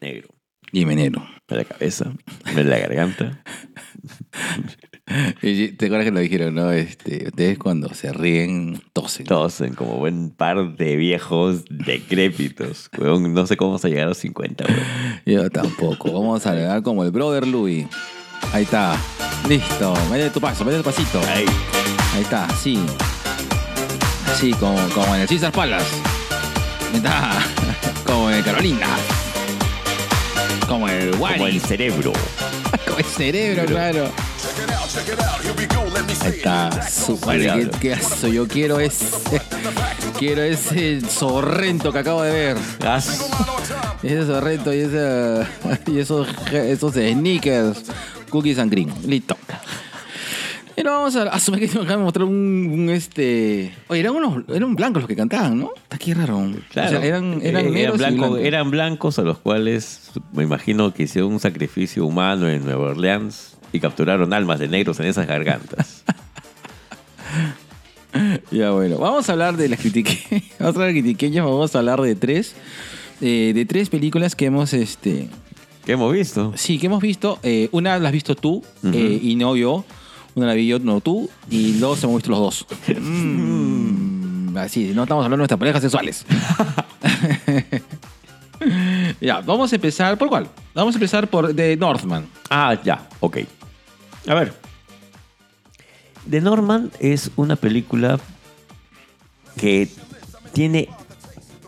Negro. Dime, negro. En la cabeza, en la garganta. ¿Te acuerdas que lo dijeron, no? Este, ustedes cuando se ríen, tosen. Tosen como buen par de viejos decrépitos. Weón, no sé cómo vamos a llegar a los 50, weón. Yo tampoco. Vamos a leer como el brother Louis. Ahí está. Listo. Mete tu paso, mete tu pasito. Ahí. Ahí está, así. Así, como, como en el Caesar Palace. Está como el Carolina. Como el Wally. Como el cerebro. Como el cerebro, claro. Ahí está, súper. ¿Qué, qué aso? Yo quiero ese. Quiero ese sorrento que acabo de ver. Ese sorrento y, ese, y esos, esos sneakers. Cookies and cream. Listo. Pero vamos a asumir que me mostrar un, un, este. Oye, eran unos, eran blancos los que cantaban, ¿no? Está aquí raro. Claro. O sea, eran, eran, Eh, y blancos, blancos. eran blancos a los cuales me imagino que hicieron un sacrificio humano en Nueva Orleans y capturaron almas de negros en esas gargantas. Ya bueno, vamos a hablar de las critiqueñas. Vamos a hablar de critiqueñas, vamos a hablar de tres. eh, de tres películas que hemos este. ¿Qué hemos visto? Sí, que hemos visto. eh, una la has visto tú eh, y no yo. Una la vi yo, no tú. Y dos hemos visto los dos. Mm, así, no estamos hablando de nuestras parejas sexuales. ya, vamos a empezar. ¿Por cuál? Vamos a empezar por The Northman. Ah, ya, ok. A ver. The Norman es una película que tiene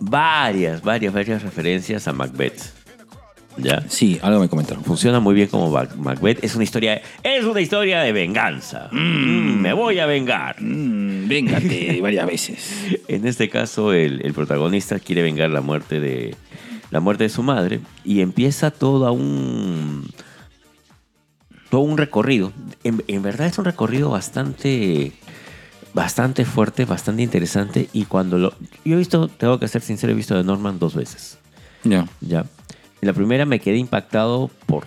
varias, varias, varias referencias a Macbeth. ¿Ya? Sí, algo me comentaron. Funciona muy bien como Mac- Macbeth. Es una historia, es una historia de venganza. Mm, me voy a vengar. Mm, véngate varias veces. En este caso, el, el protagonista quiere vengar la muerte de la muerte de su madre y empieza todo un todo un recorrido. En, en verdad es un recorrido bastante bastante fuerte, bastante interesante y cuando lo yo he visto, tengo que ser sincero, he visto de Norman dos veces. Ya. Ya. En la primera me quedé impactado por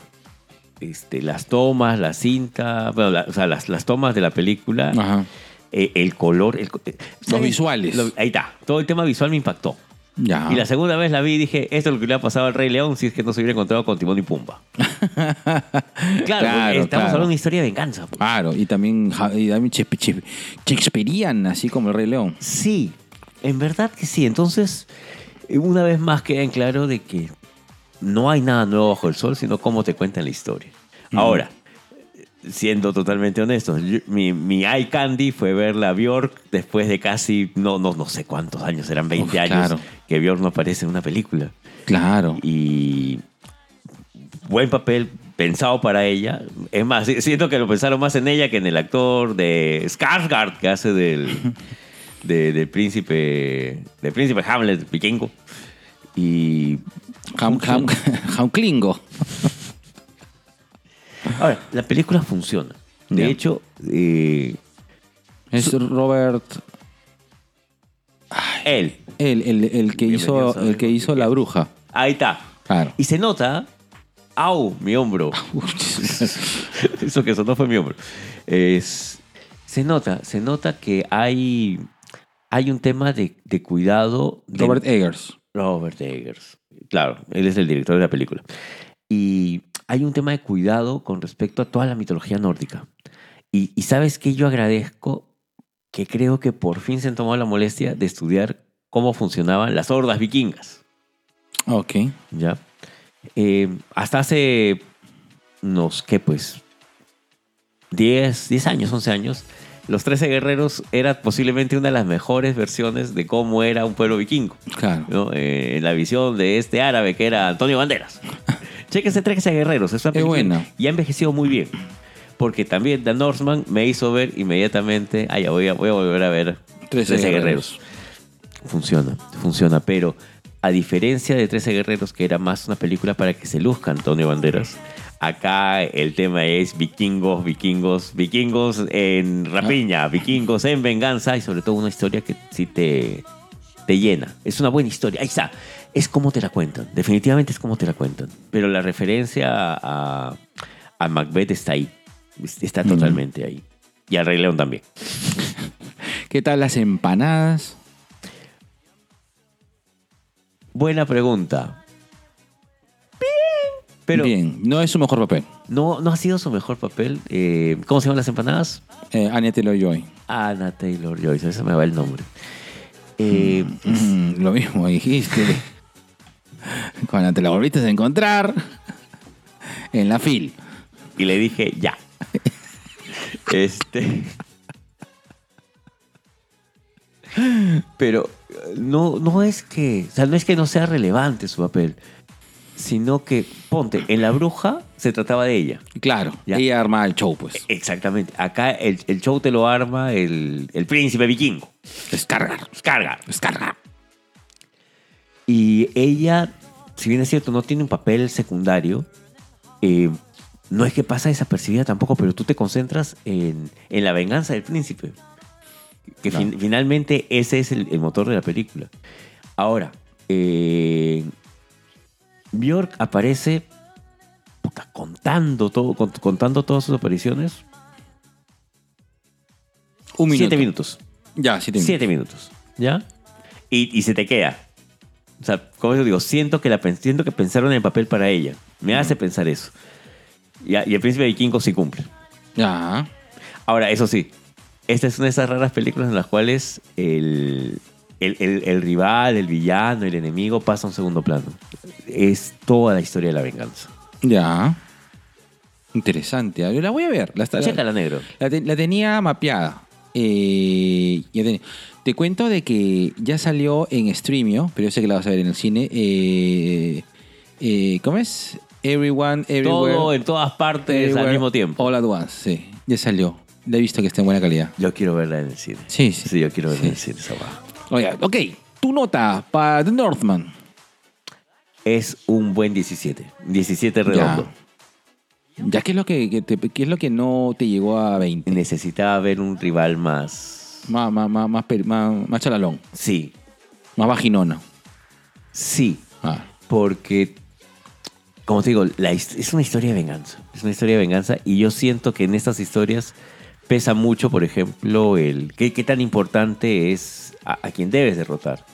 este, las tomas, la cinta, bueno, la- o sea, las, las tomas de la película, Ajá. eh, el color, el eh, ¿sabes? visuales. Lo- ahí está. Todo el tema visual me impactó. Ya. Y la segunda vez la vi y dije, esto es lo que le ha pasado al Rey León si es que no se hubiera encontrado con Timón y Pumba. claro, Claro, estamos claro. hablando de una historia de venganza. pues. Claro, y también, y también Shakespe- Shakespe- Shakespearean, así como el Rey León. Sí, en verdad que sí. Entonces, una vez más queda en claro de que no hay nada nuevo bajo el sol, sino cómo te cuentan la historia. Ahora, siendo totalmente honestos, yo- mi, mi eye candy fue ver la Bjork después de casi, no, no, no sé cuántos años, eran 20 Uf, años claro. que Bjork no aparece en una película. Claro. Y buen papel pensado para ella. Es más, si- siento que lo pensaron más en ella que en el actor de Skarsgård que hace del, de- del príncipe del príncipe Hamlet vikingo. Y Ham, ham, Hamklingo. Ahora, la película funciona. De hecho, eh, Es Robert, él, el, el, el que hizo, el que hizo La Bruja. ahí está. Claro. Y se nota, au, mi hombro. Eso que sonó fue mi hombro. Es, se nota, se nota que hay, hay un tema de, de cuidado. de- Robert Eggers. Robert Eggers. Claro, él es el director de la película. Y hay un tema de cuidado con respecto a toda la mitología nórdica. Y, y sabes que yo agradezco que creo que por fin se han tomado la molestia de estudiar cómo funcionaban las hordas vikingas. Ok. ¿ya? Eh, hasta hace unos, ¿qué pues? 10, 10 años, 11 años, los 13 guerreros era posiblemente una de las mejores versiones de cómo era un pueblo vikingo. Claro. ¿no? Eh, la visión de este árabe que era Antonio Banderas. Chequense 13 guerreros. Es, una película buena. Y ha envejecido muy bien. Porque también The Northman me hizo ver inmediatamente, ah, ya voy a, voy a volver a ver 13 13, guerreros. guerreros. Funciona, funciona, pero a diferencia de 13 guerreros, que era más una película para que se luzca Antonio Banderas, acá el tema es vikingos, vikingos, vikingos en rapiña, vikingos en venganza y sobre todo una historia que sí te, te llena. Es una buena historia. Ahí está. Es como te la cuentan. Definitivamente es como te la cuentan. Pero la referencia a, a Macbeth está ahí. Está totalmente ahí. Y al Rey León también. ¿Qué tal las empanadas? Buena pregunta. Bien. Pero Bien, no es su mejor papel. no, no ha sido su mejor papel. Eh, ¿Cómo se llaman las empanadas? Eh, Anya Taylor-Joy. Anna Taylor Joyce. Ese me va el nombre. Eh, Mm, lo mismo dijiste. Cuando te la volviste a encontrar en la fil. y le dije, ya. Este. Pero no, no es que, o sea, no es que no sea relevante su papel, sino que, ponte, en La Bruja se trataba de ella. Claro, Ya. ella arma el show, pues. Exactamente. Acá el, el show te lo arma el, el príncipe vikingo. Descargar, Carga. descargar. Y ella, si bien es cierto, no tiene un papel secundario, eh, no es que pasa desapercibida tampoco, pero tú te concentras en, en la venganza del príncipe. Que fin- finalmente ese es el, el motor de la película. Ahora, eh, Bjork aparece puta, contando, todo, cont- contando todas sus apariciones. Un minuto. Siete minutos. Ya, siete minutos. Siete minutos. ¿Ya? Y, y se te queda. O sea, como yo digo, siento que, la, siento que pensaron en el papel para ella. Me hace pensar eso. Y, el príncipe vikingo sí cumple. Ya. Ahora, eso sí, esta es una de esas raras películas en las cuales el, el, el- el rival, el villano, el enemigo pasa a un segundo plano. Es toda la historia de la venganza. Ya. Interesante. Ver, La voy a ver. La, está- Chécala, negro. la, te- la tenía mapeada. Eh, ya te, te cuento de que ya salió en Streamio, pero yo sé que la vas a ver en el cine. Eh, eh, ¿Cómo es? Everyone, Everywhere. Todo en todas partes al mismo tiempo. All at once, sí. Ya salió. La he visto que está en buena calidad. Yo quiero verla en el cine. Sí, sí. Sí, yo quiero verla en el cine. esa. Oiga, ok. Tu nota para The Northman. Es un buen 17. 17 redondo. Ya, ¿qué es lo que, que te- qué es lo que no te llegó a 20? Necesitaba ver un rival más. Más, más, más, más, más, más chalalón, Sí, más vaginona. sí. Ah, Porque, como te digo, la es una historia de venganza. Es una historia de venganza y yo siento que en estas historias pesa mucho, por ejemplo, el qué, qué tan importante es a, a quien debes derrotar.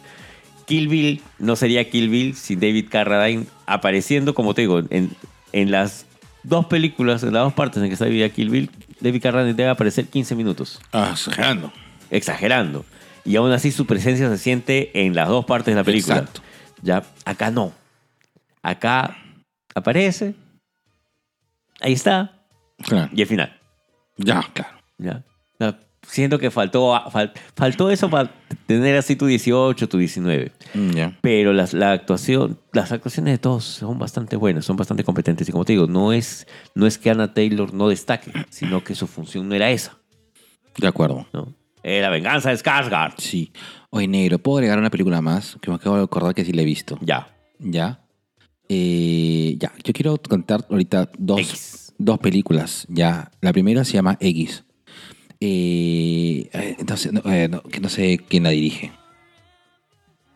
Kill Bill no sería Kill Bill sin David Carradine apareciendo, como te digo, en, en las dos películas, en las dos partes en que está vivía Kill Bill, David Carradine debe aparecer 15 minutos, ah exagerando. Exagerando. Y aún así su presencia se siente en las dos partes de la película. Exacto. Ya, acá no. Acá aparece. Ahí está. Claro. Y el final. Ya, claro. Ya. Siento que faltó, fal- faltó eso para tener así tu 18, tu 19. Mm, Ya. Pero las, la actuación, las actuaciones de todos son bastante buenas, son bastante competentes. Y como te digo, no es, no es que Anna Taylor no destaque, sino que su función no era esa. De acuerdo. ¿no? Eh, la venganza de Skarsgård. Sí. Oye, negro, ¿puedo agregar una película más? Que me acabo de acordar que sí la he visto. Ya. Ya. Eh, ya, yo quiero contar ahorita dos, X. dos películas. Ya, la primera se llama X. Eh, entonces, no, eh, no, que no sé quién la dirige.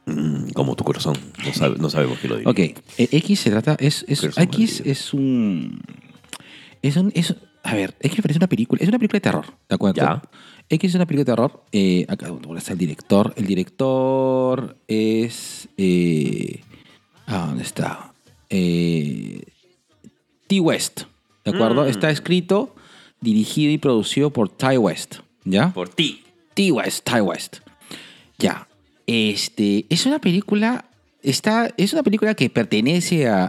Mm, como tu corazón. No, sabe- no sabemos quién lo dice. Ok, X se trata, es, es X maldito. es un, es un, es, a ver, X me parece una película, es una película de terror, ¿de acuerdo? Ya. X es una película de terror, eh, acá ¿dónde está el director, el director es, eh, ah, ¿dónde está? Eh, T. West, ¿de acuerdo? Mm. Está escrito, dirigido y producido por Ty West, ¿ya? Por ti. T. West, Ty West. Ya. Este, es una película. Está, es una película que pertenece a,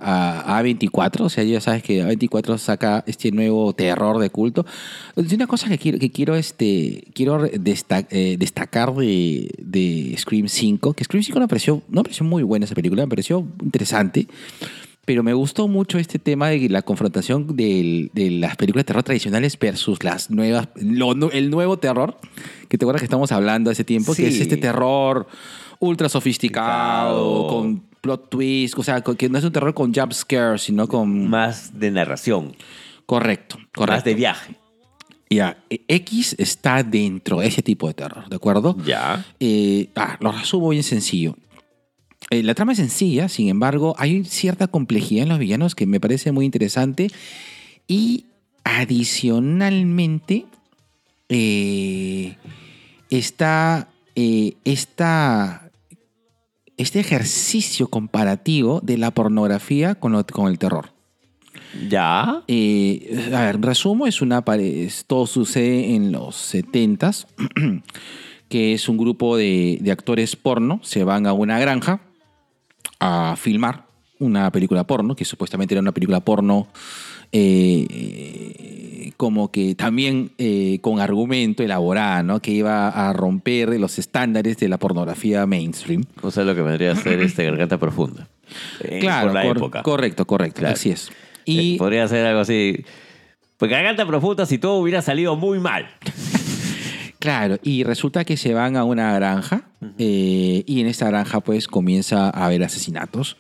a, 24 o sea, ya sabes que A24 saca este nuevo terror de culto. Es una cosa que quiero, que quiero, este, quiero re- desta- eh, destacar de, de Scream 5, que Scream 5 no me, pareció, no pareció muy buena esa película, me pareció interesante, pero me gustó mucho este tema de la confrontación del- de las películas de terror tradicionales versus las nuevas, lo el nuevo terror, que te acuerdas que estamos hablando hace tiempo, que Sí. es este terror ultra sofisticado, con plot twist, o sea, que no es un terror con jump scares, sino con... Más de narración. Correcto, correcto. Más de viaje. Ya, X está dentro de ese tipo de terror, ¿de acuerdo? Ya. Eh, ah, lo resumo bien sencillo. Eh, la trama es sencilla, sin embargo, hay cierta complejidad en los villanos que me parece muy interesante. Y adicionalmente, eh, está esta- este ejercicio comparativo de la pornografía con, lo- con el terror. Ya. Eh, a ver, resumo, es una es- todo sucede en los 70s, que es un grupo de, de actores porno, se van a una granja a filmar una película porno, que supuestamente era una película porno eh, como que también eh, con argumento elaborada, ¿no? Que iba a romper los estándares de la pornografía mainstream. O sea, lo que vendría a ser este Garganta Profunda. Eh, claro, por la cor- época. correcto, correcto, Claro. así es. Y Podría ser algo así. Pues Garganta Profunda si todo hubiera salido muy mal. Claro, y resulta que se van a una granja eh, y en esta granja pues comienza a haber asesinatos.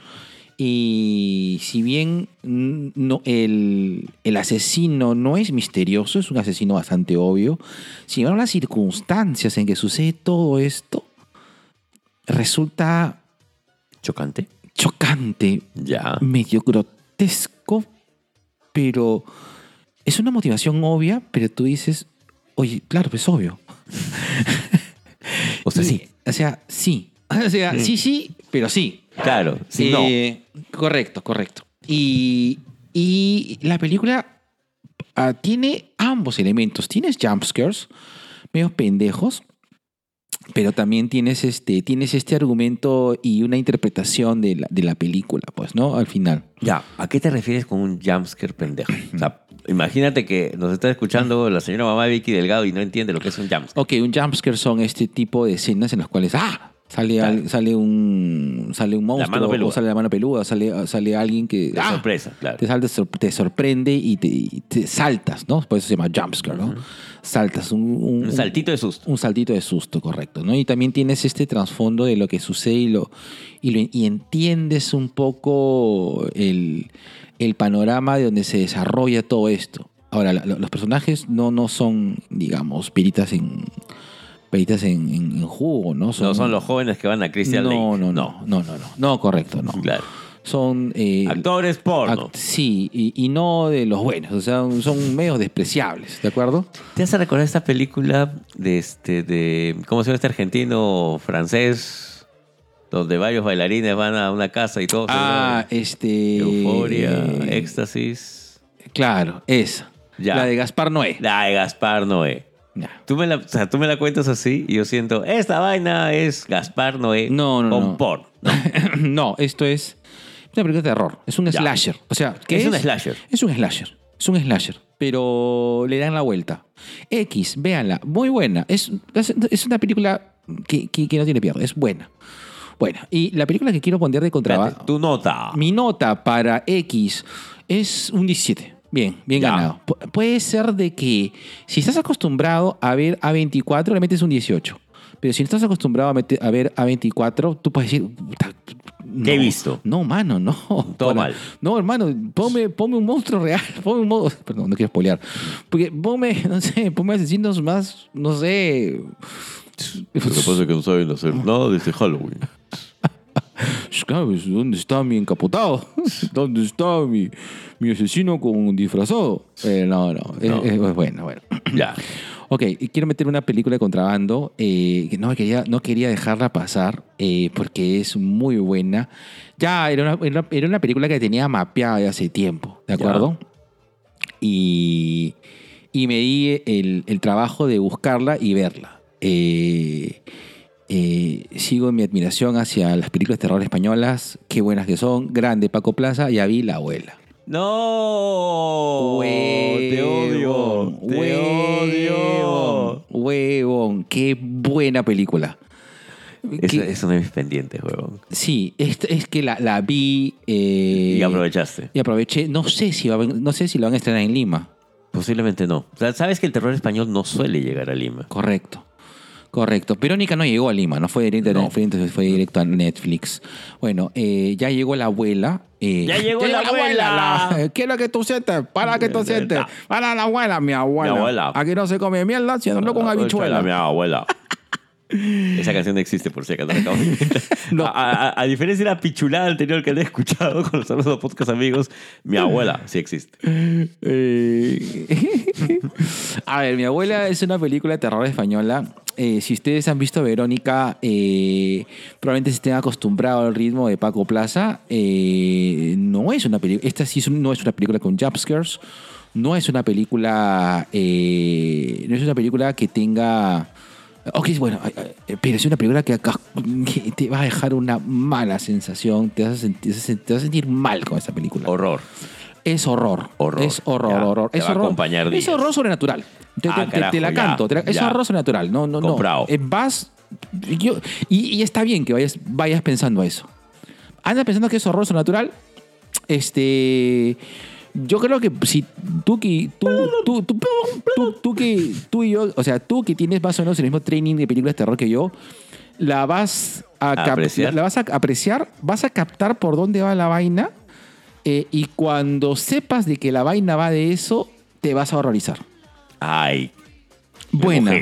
Y si bien mm, no, el, el asesino no es misterioso, es un asesino bastante obvio, sin embargo las circunstancias en que sucede todo esto resulta Chocante. chocante, Ya. medio grotesco, pero es una motivación obvia, pero tú dices, oye, claro, pues obvio. O sea, sí. O sea, sí. O sea, sí, sí, pero sí. Claro. Sí, no. Eh, Correcto, correcto. Y, y la película ah, tiene ambos elementos. Tienes jumpscares, medio pendejos, pero también tienes este, tienes este argumento y una interpretación de la, de la película, pues, ¿no? Al final. Ya, ¿a qué te refieres con un jumpscare pendejo? O sea, imagínate que nos está escuchando la señora mamá Vicky Delgado y no entiende lo que es un jumpscare. Ok, un jumpscare son este tipo de escenas en las cuales ¡ah! Sale, al- sale un sale un monstruo o sale la mano peluda, sale, sale alguien que ¡ah! sorpresa, claro. te, salta, te sorprende y te, y te saltas, ¿no? Por eso se llama jumpscare, ¿no? Saltas un, un- Un saltito de susto. un saltito de susto, correcto, ¿no? Y también tienes este trasfondo de lo que sucede y lo, y, lo- y entiendes un poco el, el panorama de donde se desarrolla todo esto. Ahora, los personajes no, no son, digamos, peritas en peritas en, en- en jugo, ¿no? No son los jóvenes que van a Christian no, Lake. no, no, no, no, no, no, correcto, no. Claro. Son eh, Actores porno. act- sí, y, y no de los buenos, o sea, son medios despreciables, ¿de acuerdo? ¿Te hace recordar esta película de este de cómo se llama este argentino francés donde varios bailarines van a una casa y todo Ah, este. euforia, éxtasis, Claro, esa. Ya. La de Gaspar Noé. la de Gaspar Noé. Ya. Tú me, la, o sea, tú me la cuentas así y yo siento, esta vaina es Gaspar Noé No, no, con no. porno. no, esto es una película de terror. Es un Ya. slasher. O sea, ¿qué Es es? un slasher. Es un slasher. Es un slasher. Pero le dan la vuelta. X, véanla. Muy buena. Es, es- una película que, que- que no tiene pierde. Es buena. Buena. Y la película que quiero poner de contrabando. Tu nota. Mi nota para X es un 17. Bien, bien Ya. ganado. Pu- puede ser de que si estás acostumbrado a ver A24, le metes un 18. Pero si no estás acostumbrado a, meter- a ver A24, tú puedes decir... "Puta, no, ¿Qué he visto? No, mano, no. Todo mal. No, hermano, ponme, ponme un monstruo real. Ponme un monstruo... Perdón, no quiero spoilear. Porque ponme, no sé, ponme asesinos más, no sé... Lo que pasa es que no saben hacer nada desde Halloween. ¿Sabes? ¿Dónde está mi encapotado? ¿Dónde está mi, mi asesino con un disfrazado? Eh, no, no. No. es- es bueno, bueno. Ya. Ok, quiero meter una película de contrabando. eh, que no, quería, no quería dejarla pasar eh, porque es muy buena. Ya era una, era una- película que tenía mapeada hace tiempo, ¿de Ya. acuerdo? Y, y me di el, el trabajo de buscarla y verla. Eh, eh, sigo en mi admiración hacia las películas de terror españolas. Qué buenas que son. Grande Paco Plaza, ya vi La Abuela. No. Te odio. Te odio. Huevón, qué buena película. Es, Qué- es uno de mis pendientes, huevón. Sí, es, es que la, la vi eh, Y aprovechaste. y aproveché. No sé si va no sé si lo van a estrenar en Lima. Posiblemente no. O sea, sabes que el terror español no suele llegar a Lima. Correcto. Correcto. Verónica no llegó a Lima, no fue directo, No. fue, fue directo a Netflix. Bueno, eh, ya llegó la abuela. eh, ¡Ya llegó la abuela! la- ¿Qué es lo que tú sientes? Para que tú sientes. Para la abuela, mi abuela. Mi abuela. Aquí no se come mierda, sino con habichuela. Mi abuela. Esa canción no existe, por si acaso la acabo de inventar. No. a, a- a diferencia de la pichulada anterior que le he escuchado con los saludos podcast amigos, mi abuela sí existe. Eh, A ver, mi abuela es una película de terror española. Eh, si ustedes han visto Verónica, eh, probablemente se estén acostumbrados al ritmo de Paco Plaza. No es una película. Esta sí es un- no es una película con jumpscares. No es una película. no es una película que tenga. Ok, bueno, ay, pero es una película que, te va a dejar una mala sensación. Te vas a sentir, te vas a sentir mal con esa película. Horror. es horror. Horror, Es horror, ya. horror. Te Es va a horror. acompañar Es horror sobrenatural. Te, Ah, te- te- carajo, te la canto. la- es ya. horror sobrenatural. No, no, no. Comprado. Eh, vas. yo- y, y está bien que vayas, vayas pensando eso. Anda pensando que es horror sobrenatural. Este. Yo creo que si tú que tú, tú, tú, tú, tú que tú y yo, o sea, tú que tienes más o menos el mismo training de películas de terror que yo, la vas a, cap- Apreciar. la vas a apreciar, vas a captar por dónde va la vaina eh, y cuando sepas de que la vaina va de eso, te vas a horrorizar. Ay, Buena,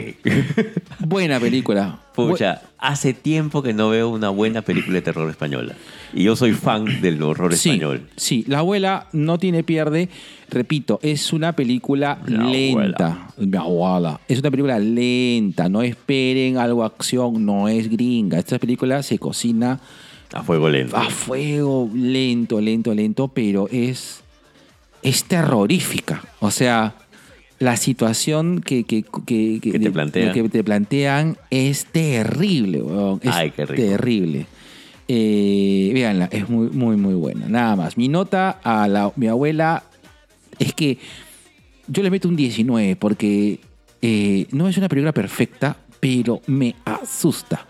buena película. Pucha, hace tiempo que no veo una buena película de terror española. Y yo soy fan del horror Sí, español. sí, La abuela no tiene pierde. Repito, es una película La lenta. Mi abuela. Es una película lenta. No esperen algo acción. No es gringa. Esta película se cocina A fuego lento. a fuego, lento, lento, lento, pero es, es terrorífica. O sea, la situación que, que, que, Que te plantean. que te plantean es terrible, weón. Es Ay, qué rico. terrible. Eh, véanla, es muy, muy, muy buena. Nada más. Mi nota a la, mi abuela es que yo le meto un 19 porque eh, no es una película perfecta, pero me asusta.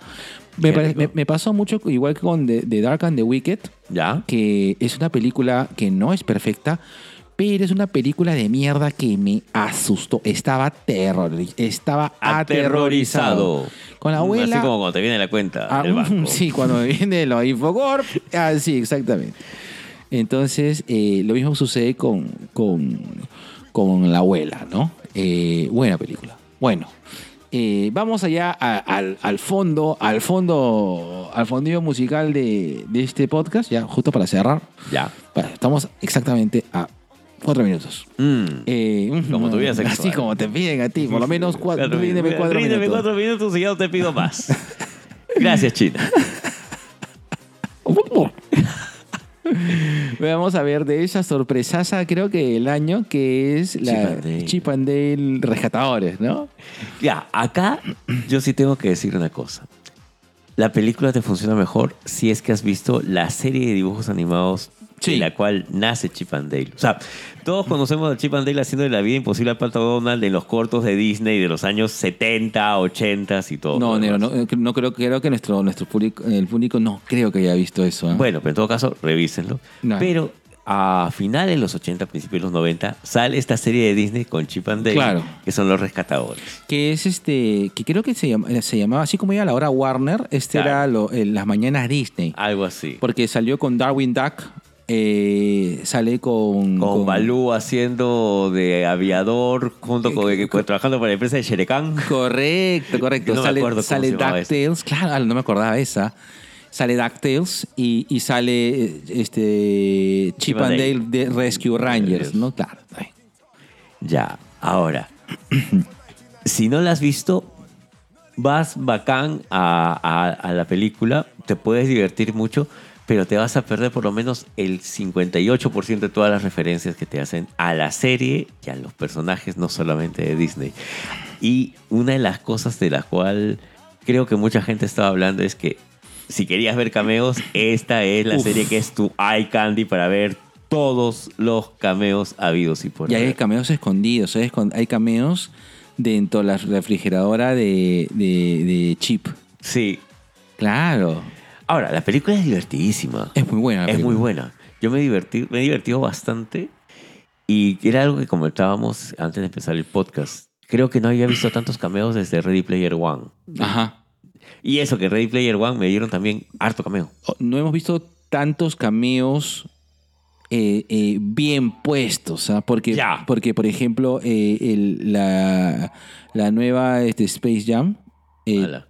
Me, pare- me- me pasó mucho igual que con The, The Dark and the Wicked, ¿Ya? que es una película que no es perfecta, pero es una película de mierda que me asustó. Estaba terror, estaba aterrorizado. Con la abuela. Así como cuando te viene la cuenta Ah, del banco. sí, cuando viene lo Infocorp. Ah, sí, exactamente. Entonces, eh, lo mismo sucede con, con, con la abuela, ¿no? Eh, buena película. Bueno, eh, vamos allá a- al, al fondo, al fondo, al fondillo musical de, de este podcast, ya justo para cerrar. Ya. Bueno, estamos exactamente a cuatro minutos. Mm. Eh, Como tu vida sexual. Así como te piden a ti, por lo menos cuatro, ríndeme cuatro Ríndeme minutos. cuatro minutos y ya no te pido más. Gracias, China. Vamos a ver de esa sorpresaza, creo que el año, que es Chip la. Chip and Dale Rescatadores, ¿no? Ya, acá yo sí tengo que decir una cosa. La película te funciona mejor si es que has visto la serie de dibujos animados Sí. de la cual nace Chip and Dale. O sea, todos conocemos a Chip and Dale haciendo de la vida imposible al Pato Donald en los cortos de Disney de los años 70, 80 y todo. No, Nero, no, eh, no creo, creo que nuestro, nuestro público, el público no creo que haya visto eso. ¿eh? Bueno, pero en todo caso, revísenlo. No. Pero a finales de los 80, principios de los 90, sale esta serie de Disney con Chip and Dale, Claro. que son los rescatadores. Que es este, que creo que se, llama- se llamaba, así como iba a la hora Warner, este Claro. era lo- el- las mañanas Disney. Algo así. Porque salió con Darwin Duck, eh, sale con... Con Balú haciendo de aviador junto con, con- trabajando para la empresa de Sherekan. Correcto, correcto. No sale sale DuckTales. Claro, no me acordaba esa. Sale DuckTales y, y sale eh, este Chip Chip and Dale de Rescue Rangers, ¿no? Claro. Ya, ahora. si no la has visto, vas bacán a, a- a la película, te puedes divertir mucho, pero te vas a perder por lo menos el 58% de todas las referencias que te hacen a la serie y a los personajes, no solamente de Disney. Y una de las cosas de la cual creo que mucha gente estaba hablando es que si querías ver cameos, esta es la Uf. serie que es tu eye candy para ver todos los cameos habidos y por Y hay cameos escondidos. Con- Hay cameos dentro de la refrigeradora de, de- de Chip. Sí. Claro. Ahora, la película es divertidísima. Es muy buena. la Es muy buena. Yo me divertí, me he divertido bastante. Y era algo que comentábamos antes de empezar el podcast. Creo que no había visto tantos cameos desde Ready Player One. Ajá. Y eso que Ready Player One me dieron también harto cameo. No hemos visto tantos cameos eh, eh, bien puestos, ¿ah? porque, porque, por ejemplo, eh, el- la, la nueva este, Space Jam. Eh.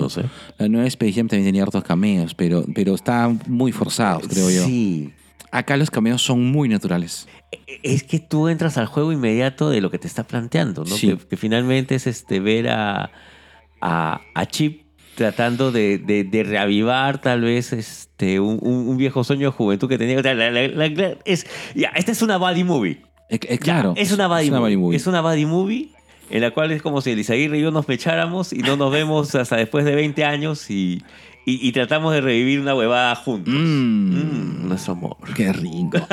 No sé. La nueva Space Jam también tenía hartos cameos, pero, pero estaban muy forzados, creo yo. Sí. Acá los cameos son muy naturales. E- Es que tú entras al juego inmediato de lo que te está planteando, ¿no? Sí. Que, que finalmente es este ver a, a, a Chip tratando de, de- de reavivar tal vez este, un, viejo sueño de juventud que tenía. La- la- la- es, ya, esta es una buddy movie. Eh, eh, Ya, claro. es una buddy, movie. buddy movie. Es una buddy movie en la cual es como si Elisaguirre y yo nos pecháramos y no nos vemos hasta después de 20 años y, Y, y tratamos de revivir una huevada juntos. Mmm. Mm, nuestro amor. Qué rico.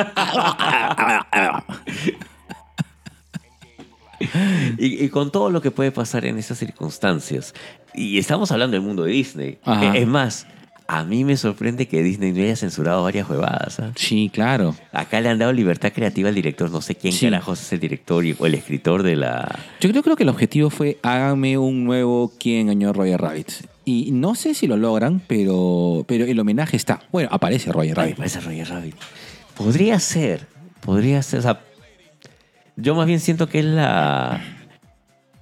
Y, y con todo lo que puede pasar en esas circunstancias. Y estamos hablando del mundo de Disney. Ajá. Es más, a mí me sorprende que Disney no haya censurado varias huevadas. ¿ah? Sí, claro. Acá le han dado libertad creativa al director. No sé quién Sí. carajos es el director y- o el escritor de la. Yo creo, creo que el objetivo fue háganme un nuevo ¿Quién engañó a Roger Rabbit? Y no sé si lo logran, pero, pero el homenaje está. Bueno, aparece Roger Ay, Rabbit. parece Roger Rabbit. Podría ser. Podría ser. O sea, yo más bien siento que es la.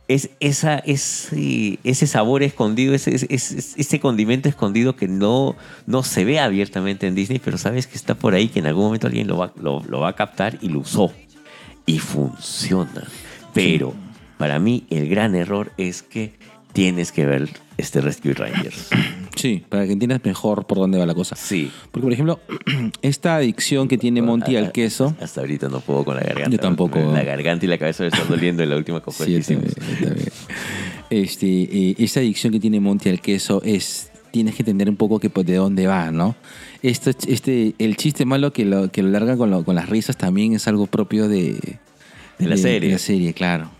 Es esa, ese, ese sabor escondido, ese, ese, ese- condimento escondido que no, no se ve abiertamente en Disney, pero sabes que está por ahí, que en algún momento alguien lo va, lo, lo va a captar y lo usó. Y funciona. Pero para mí el gran error es que tienes que ver este Rescue Rangers. Sí, para que entiendas mejor por dónde va la cosa. Sí. Porque, por ejemplo, esta adicción que tiene Monty al queso. Hasta ahorita no puedo con la garganta. Yo tampoco. La garganta y la cabeza me están doliendo en la última copa Sí, que yo también, yo también. Este, eh, esta adicción que tiene Monty al queso es. Tienes que entender un poco que, pues, de dónde va, ¿no? Esto, este, el chiste malo que lo, que lo larga con, lo- con las risas también es algo propio de, De la serie. De la serie, claro.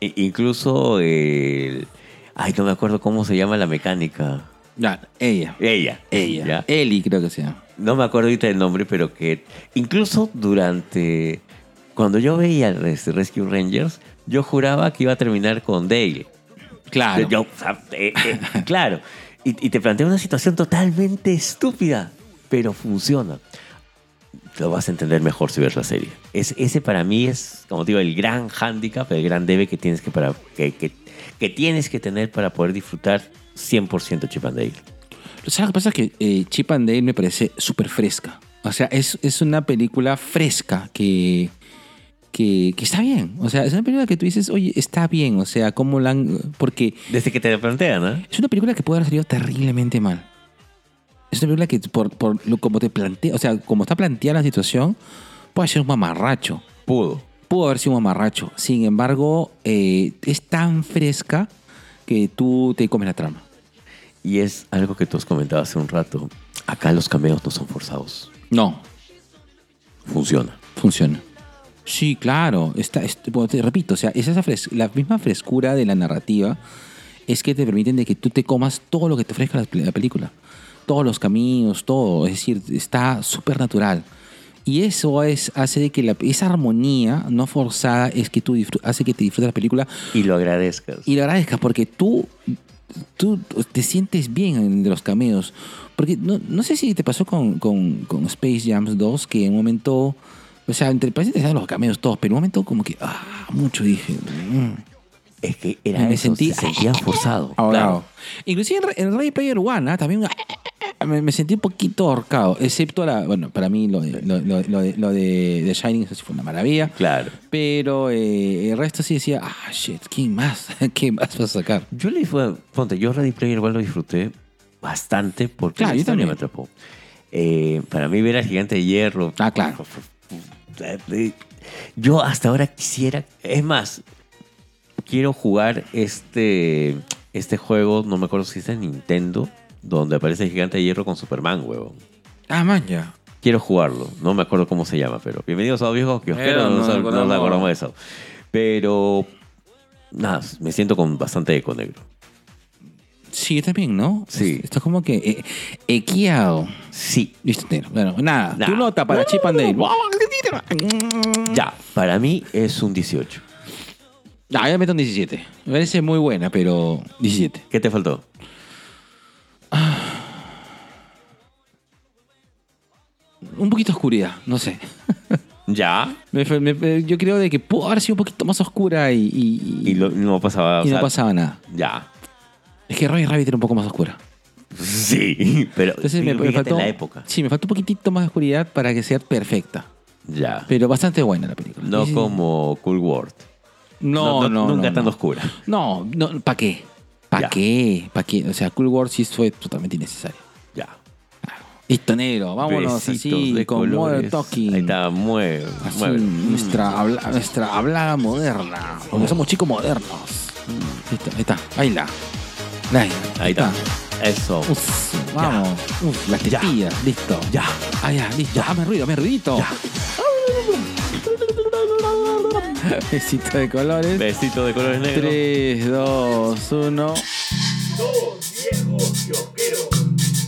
Incluso el... Ay, no me acuerdo cómo se llama la mecánica. Ya, ella. Ella. Ella. ¿ya? Eli, creo que sea. No me acuerdo ahorita el nombre, pero que incluso durante... Cuando yo veía Rescue Rangers, yo juraba que iba a terminar con Dale. Claro. Yo, eh, eh, claro. Y, y te plantea una situación totalmente estúpida, pero funciona. Lo vas a entender mejor si ves la serie. Es, ese para mí es, como te digo, el gran hándicap, el gran debe que tienes que, para, que, que, que tienes que tener para poder disfrutar 100% Chip and Dale. ¿Sabes lo que pasa? Es que eh, Chip and Dale me parece súper fresca. O sea, es, es una película fresca que, que, que está bien. O sea, es una película que tú dices, oye, está bien. O sea, ¿cómo la han...? Porque Desde que te lo plantean, ¿no? es una película que puede haber salido terriblemente mal. Es una película que, por, por lo como te plantea, o sea, como está planteada la situación, puede ser un mamarracho. Pudo. Pudo haber sido un mamarracho. Sin embargo, eh, es tan fresca que tú te comes la trama. Y es algo que tú has comentado hace un rato. Acá los cameos no son forzados. No, Funciona. funciona. Sí, claro. Está, es- bueno, te repito, o sea, es esa fres- la misma frescura de la narrativa es que te permiten de que tú te comas todo lo que te ofrezca la, la película. Todos los caminos, todo. Es decir, está súper natural. Y eso es, hace de que la- esa armonía no forzada es que tú hace que te disfrutes la película Y lo agradezcas. y lo agradezcas porque tú, tú te sientes bien en los cameos. Porque no, no sé si te pasó con, con, con Space Jams 2 que en un momento, o sea, entre paréntesis estaban los cameos todos, pero en un momento como que, ah, mucho dije. mm, Es que era Me eso, sentí- se sentían forzados. Claro. Inclusive en, en Ready Player One ah, también me, me sentí un poquito ahorcado, excepto la, bueno, para mí lo de, lo, lo- lo de, lo de The Shining eso sí fue una maravilla. Claro. Pero eh, el resto sí decía, ah, shit, ¿quién más? ¿Quién más va a sacar? Yo le fue, ponte, yo Ready Player igual lo disfruté bastante porque Claro, la yo también. me atrapó. Eh, para mí ver al gigante de hierro. Ah, claro. Yo hasta ahora quisiera, es más, quiero jugar este, este juego, no me acuerdo si es de Nintendo, donde aparece el gigante de hierro con Superman, huevón. Ah, man, ya. Quiero jugarlo, no me acuerdo cómo se llama, pero bienvenidos a los viejos que quiero, no, no nos- nos no nos acordamos. de eso. Pero, nada, me siento con bastante eco negro. Sí, yo también, ¿no? Sí. Esto es como que eh, equeado. Sí, Listo. Bueno, nada. Nah. Tu nota para Chip and Dale. ya, para mí es un 18. Ah, ya meto un 17. Me parece muy buena, pero 17. ¿Qué te faltó? Un poquito de oscuridad, no sé. Ya. Me me- yo creo de que pudo haber sido un poquito más oscura y, y, Y lo- no pasaba. o y no sea, pasaba nada. Ya. Es que Roy Rabbit era un poco más oscura. Sí, pero Entonces me, me fíjate faltó. la época. Sí, me faltó un poquitito más de oscuridad para que sea perfecta. Ya. Pero bastante buena la película. No Sí, sí. como Cool World. No, no, Nunca no, tan no. oscura. No, no ¿para qué? ¿Para Ya. qué? ¿Para qué? O sea, Cool World sí fue totalmente innecesario. Ya. Listo, negro, vámonos Besitos así, de con Modern colores. Talking. Ahí está, mueve. Así, mueve. nuestra, habla, nuestra hablada moderna. Porque somos chicos modernos. Listo, ahí está, baila. Baila. Ahí está. Eso. Uf, vamos. Uf, la tetilla. Listo. Ya. Ah, ya, listo. Hazme ruido, hazme ruidito. Ya. Besito de colores. Besito de colores negros. 3, 2, 1. Dos viejos kiosqueros.